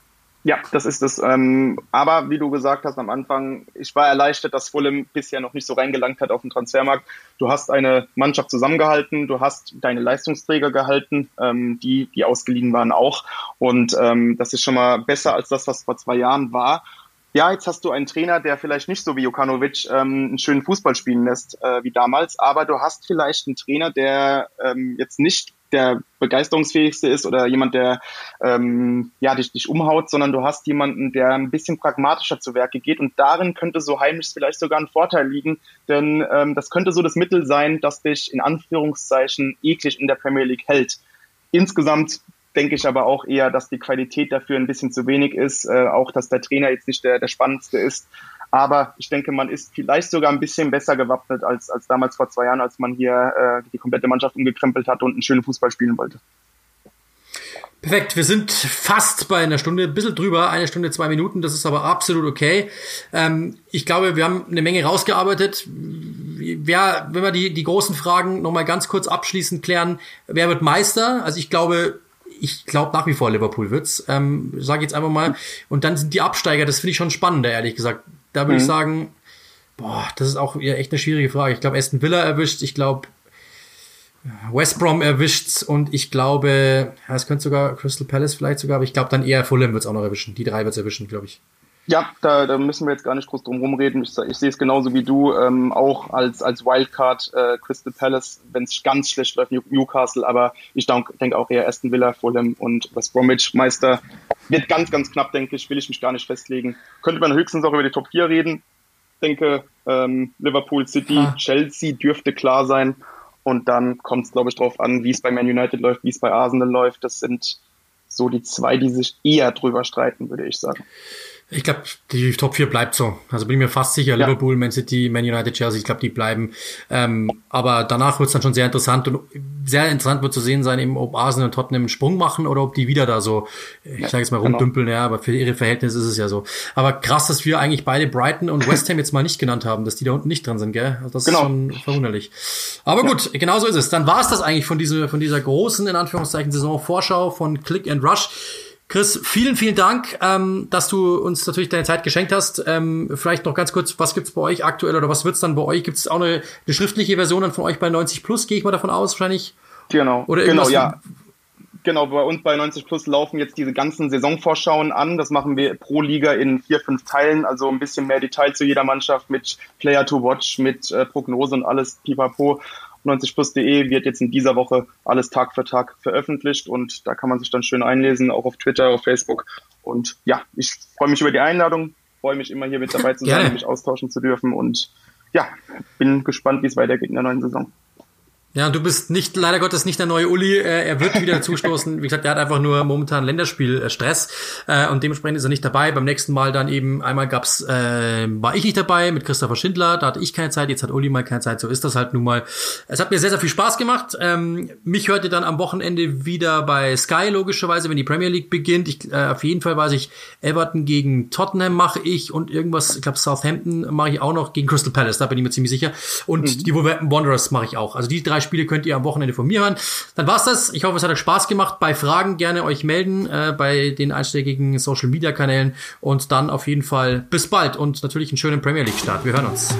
Ja, das ist es. Ähm, aber wie du gesagt hast am Anfang, ich war erleichtert, dass Fulham bisher noch nicht so reingelangt hat auf den Transfermarkt. Du hast eine Mannschaft zusammengehalten, du hast deine Leistungsträger gehalten, ähm, die, die ausgeliehen waren auch. Und ähm, das ist schon mal besser als das, was vor zwei Jahren war. Ja, jetzt hast du einen Trainer, der vielleicht nicht so wie Jokanovic ähm, einen schönen Fußball spielen lässt äh, wie damals, aber du hast vielleicht einen Trainer, der ähm, jetzt nicht der begeisterungsfähigste ist oder jemand, der ähm, ja dich, dich umhaut, sondern du hast jemanden, der ein bisschen pragmatischer zu Werke geht und darin könnte so heimlich vielleicht sogar ein Vorteil liegen, denn ähm, das könnte so das Mittel sein, das dich in Anführungszeichen eklig in der Premier League hält. Insgesamt denke ich aber auch eher, dass die Qualität dafür ein bisschen zu wenig ist, äh, auch dass der Trainer jetzt nicht der, der spannendste ist. Aber ich denke, man ist vielleicht sogar ein bisschen besser gewappnet als, als damals vor zwei Jahren, als man hier äh, die komplette Mannschaft umgekrempelt hat und einen schönen Fußball spielen wollte. Perfekt, wir sind fast bei einer Stunde, ein bisschen drüber, eine Stunde, zwei Minuten, das ist aber absolut okay. Ähm, ich glaube, wir haben eine Menge rausgearbeitet. Wer, wenn wir die, die großen Fragen nochmal ganz kurz abschließend klären, wer wird Meister? Also ich glaube, ich glaube nach wie vor Liverpool wird's. Ähm, Sage jetzt einfach mal. Und dann sind die Absteiger, das finde ich schon spannender, ehrlich gesagt. Da würde mhm. ich sagen, boah, das ist auch echt eine schwierige Frage. Ich glaube, Aston Villa erwischt, ich glaube, West Brom erwischt und ich glaube, ja, es könnte sogar Crystal Palace vielleicht sogar, aber ich glaube dann eher Fulham wird es auch noch erwischen. Die drei wird es erwischen, glaube ich. Ja, da, da müssen wir jetzt gar nicht groß drum rumreden. Ich, ich sehe es genauso wie du, ähm, auch als, als Wildcard äh, Crystal Palace, wenn es ganz schlecht läuft, Newcastle, aber ich denke denk auch eher Aston Villa, Fulham und West Bromwich Meister. Wird ganz, ganz knapp, denke ich, will ich mich gar nicht festlegen. Könnte man höchstens auch über die Top 4 reden. denke, ähm, Liverpool City, ah. Chelsea dürfte klar sein. Und dann kommt es, glaube ich, darauf an, wie es bei Man United läuft, wie es bei Arsenal läuft. Das sind so die zwei, die sich eher drüber streiten, würde ich sagen. Ich glaube, die Top 4 bleibt so. Also bin ich mir fast sicher, ja. Liverpool, Man City, Man United, Chelsea, ich glaube, die bleiben. Ähm, aber danach wird es dann schon sehr interessant und sehr interessant wird zu sehen sein, eben, ob Arsenal und Tottenham einen Sprung machen oder ob die wieder da so, ich ja, sage jetzt mal genau. rumdümpeln, genau. ja, aber für ihre Verhältnisse ist es ja so. Aber krass, dass wir eigentlich beide Brighton und West Ham jetzt mal nicht genannt haben, dass die da unten nicht dran sind, gell? Also das genau. ist schon verwunderlich. Aber ja. gut, genau so ist es. Dann war es das eigentlich von dieser, von dieser großen, in Anführungszeichen, Saisonvorschau von Click and Rush. Chris, vielen, vielen Dank, ähm, dass du uns natürlich deine Zeit geschenkt hast. Ähm, vielleicht noch ganz kurz, was gibt's bei euch aktuell oder was wird's dann bei euch? Gibt's auch eine, eine schriftliche Version dann von euch bei 90 Plus, gehe ich mal davon aus, wahrscheinlich? Genau, oder genau, ja. Genau, bei uns bei 90 Plus laufen jetzt diese ganzen Saisonvorschauen an. Das machen wir pro Liga in vier, fünf Teilen, also ein bisschen mehr Detail zu jeder Mannschaft mit Player to Watch, mit äh, Prognose und alles pipapo. 90plus.de wird jetzt in dieser Woche alles Tag für Tag veröffentlicht und da kann man sich dann schön einlesen, auch auf Twitter, auf Facebook. Und ja, ich freue mich über die Einladung, freue mich immer hier mit dabei zu sein, mich austauschen zu dürfen und ja, bin gespannt, wie es weitergeht in der neuen Saison. Ja, du bist nicht, leider Gottes nicht der neue Uli. Äh, er wird wieder zustoßen. Wie gesagt, er hat einfach nur momentan Länderspielstress äh, und dementsprechend ist er nicht dabei. Beim nächsten Mal dann eben, einmal gab's, äh, war ich nicht dabei mit Christopher Schindler, da hatte ich keine Zeit, jetzt hat Uli mal keine Zeit, so ist das halt nun mal. Es hat mir sehr, sehr viel Spaß gemacht. Ähm, mich hört ihr dann am Wochenende wieder bei Sky, logischerweise, wenn die Premier League beginnt. Ich, äh, auf jeden Fall weiß ich, Everton gegen Tottenham mache ich und irgendwas, ich glaube Southampton mache ich auch noch gegen Crystal Palace, da bin ich mir ziemlich sicher. Und mhm. die Wolverhampton Wanderers mache ich auch. Also die drei Spiele könnt ihr am Wochenende von mir hören. Dann war's das. Ich hoffe, es hat euch Spaß gemacht. Bei Fragen gerne euch melden äh, bei den einschlägigen Social Media Kanälen und dann auf jeden Fall bis bald und natürlich einen schönen Premier League Start. Wir hören uns.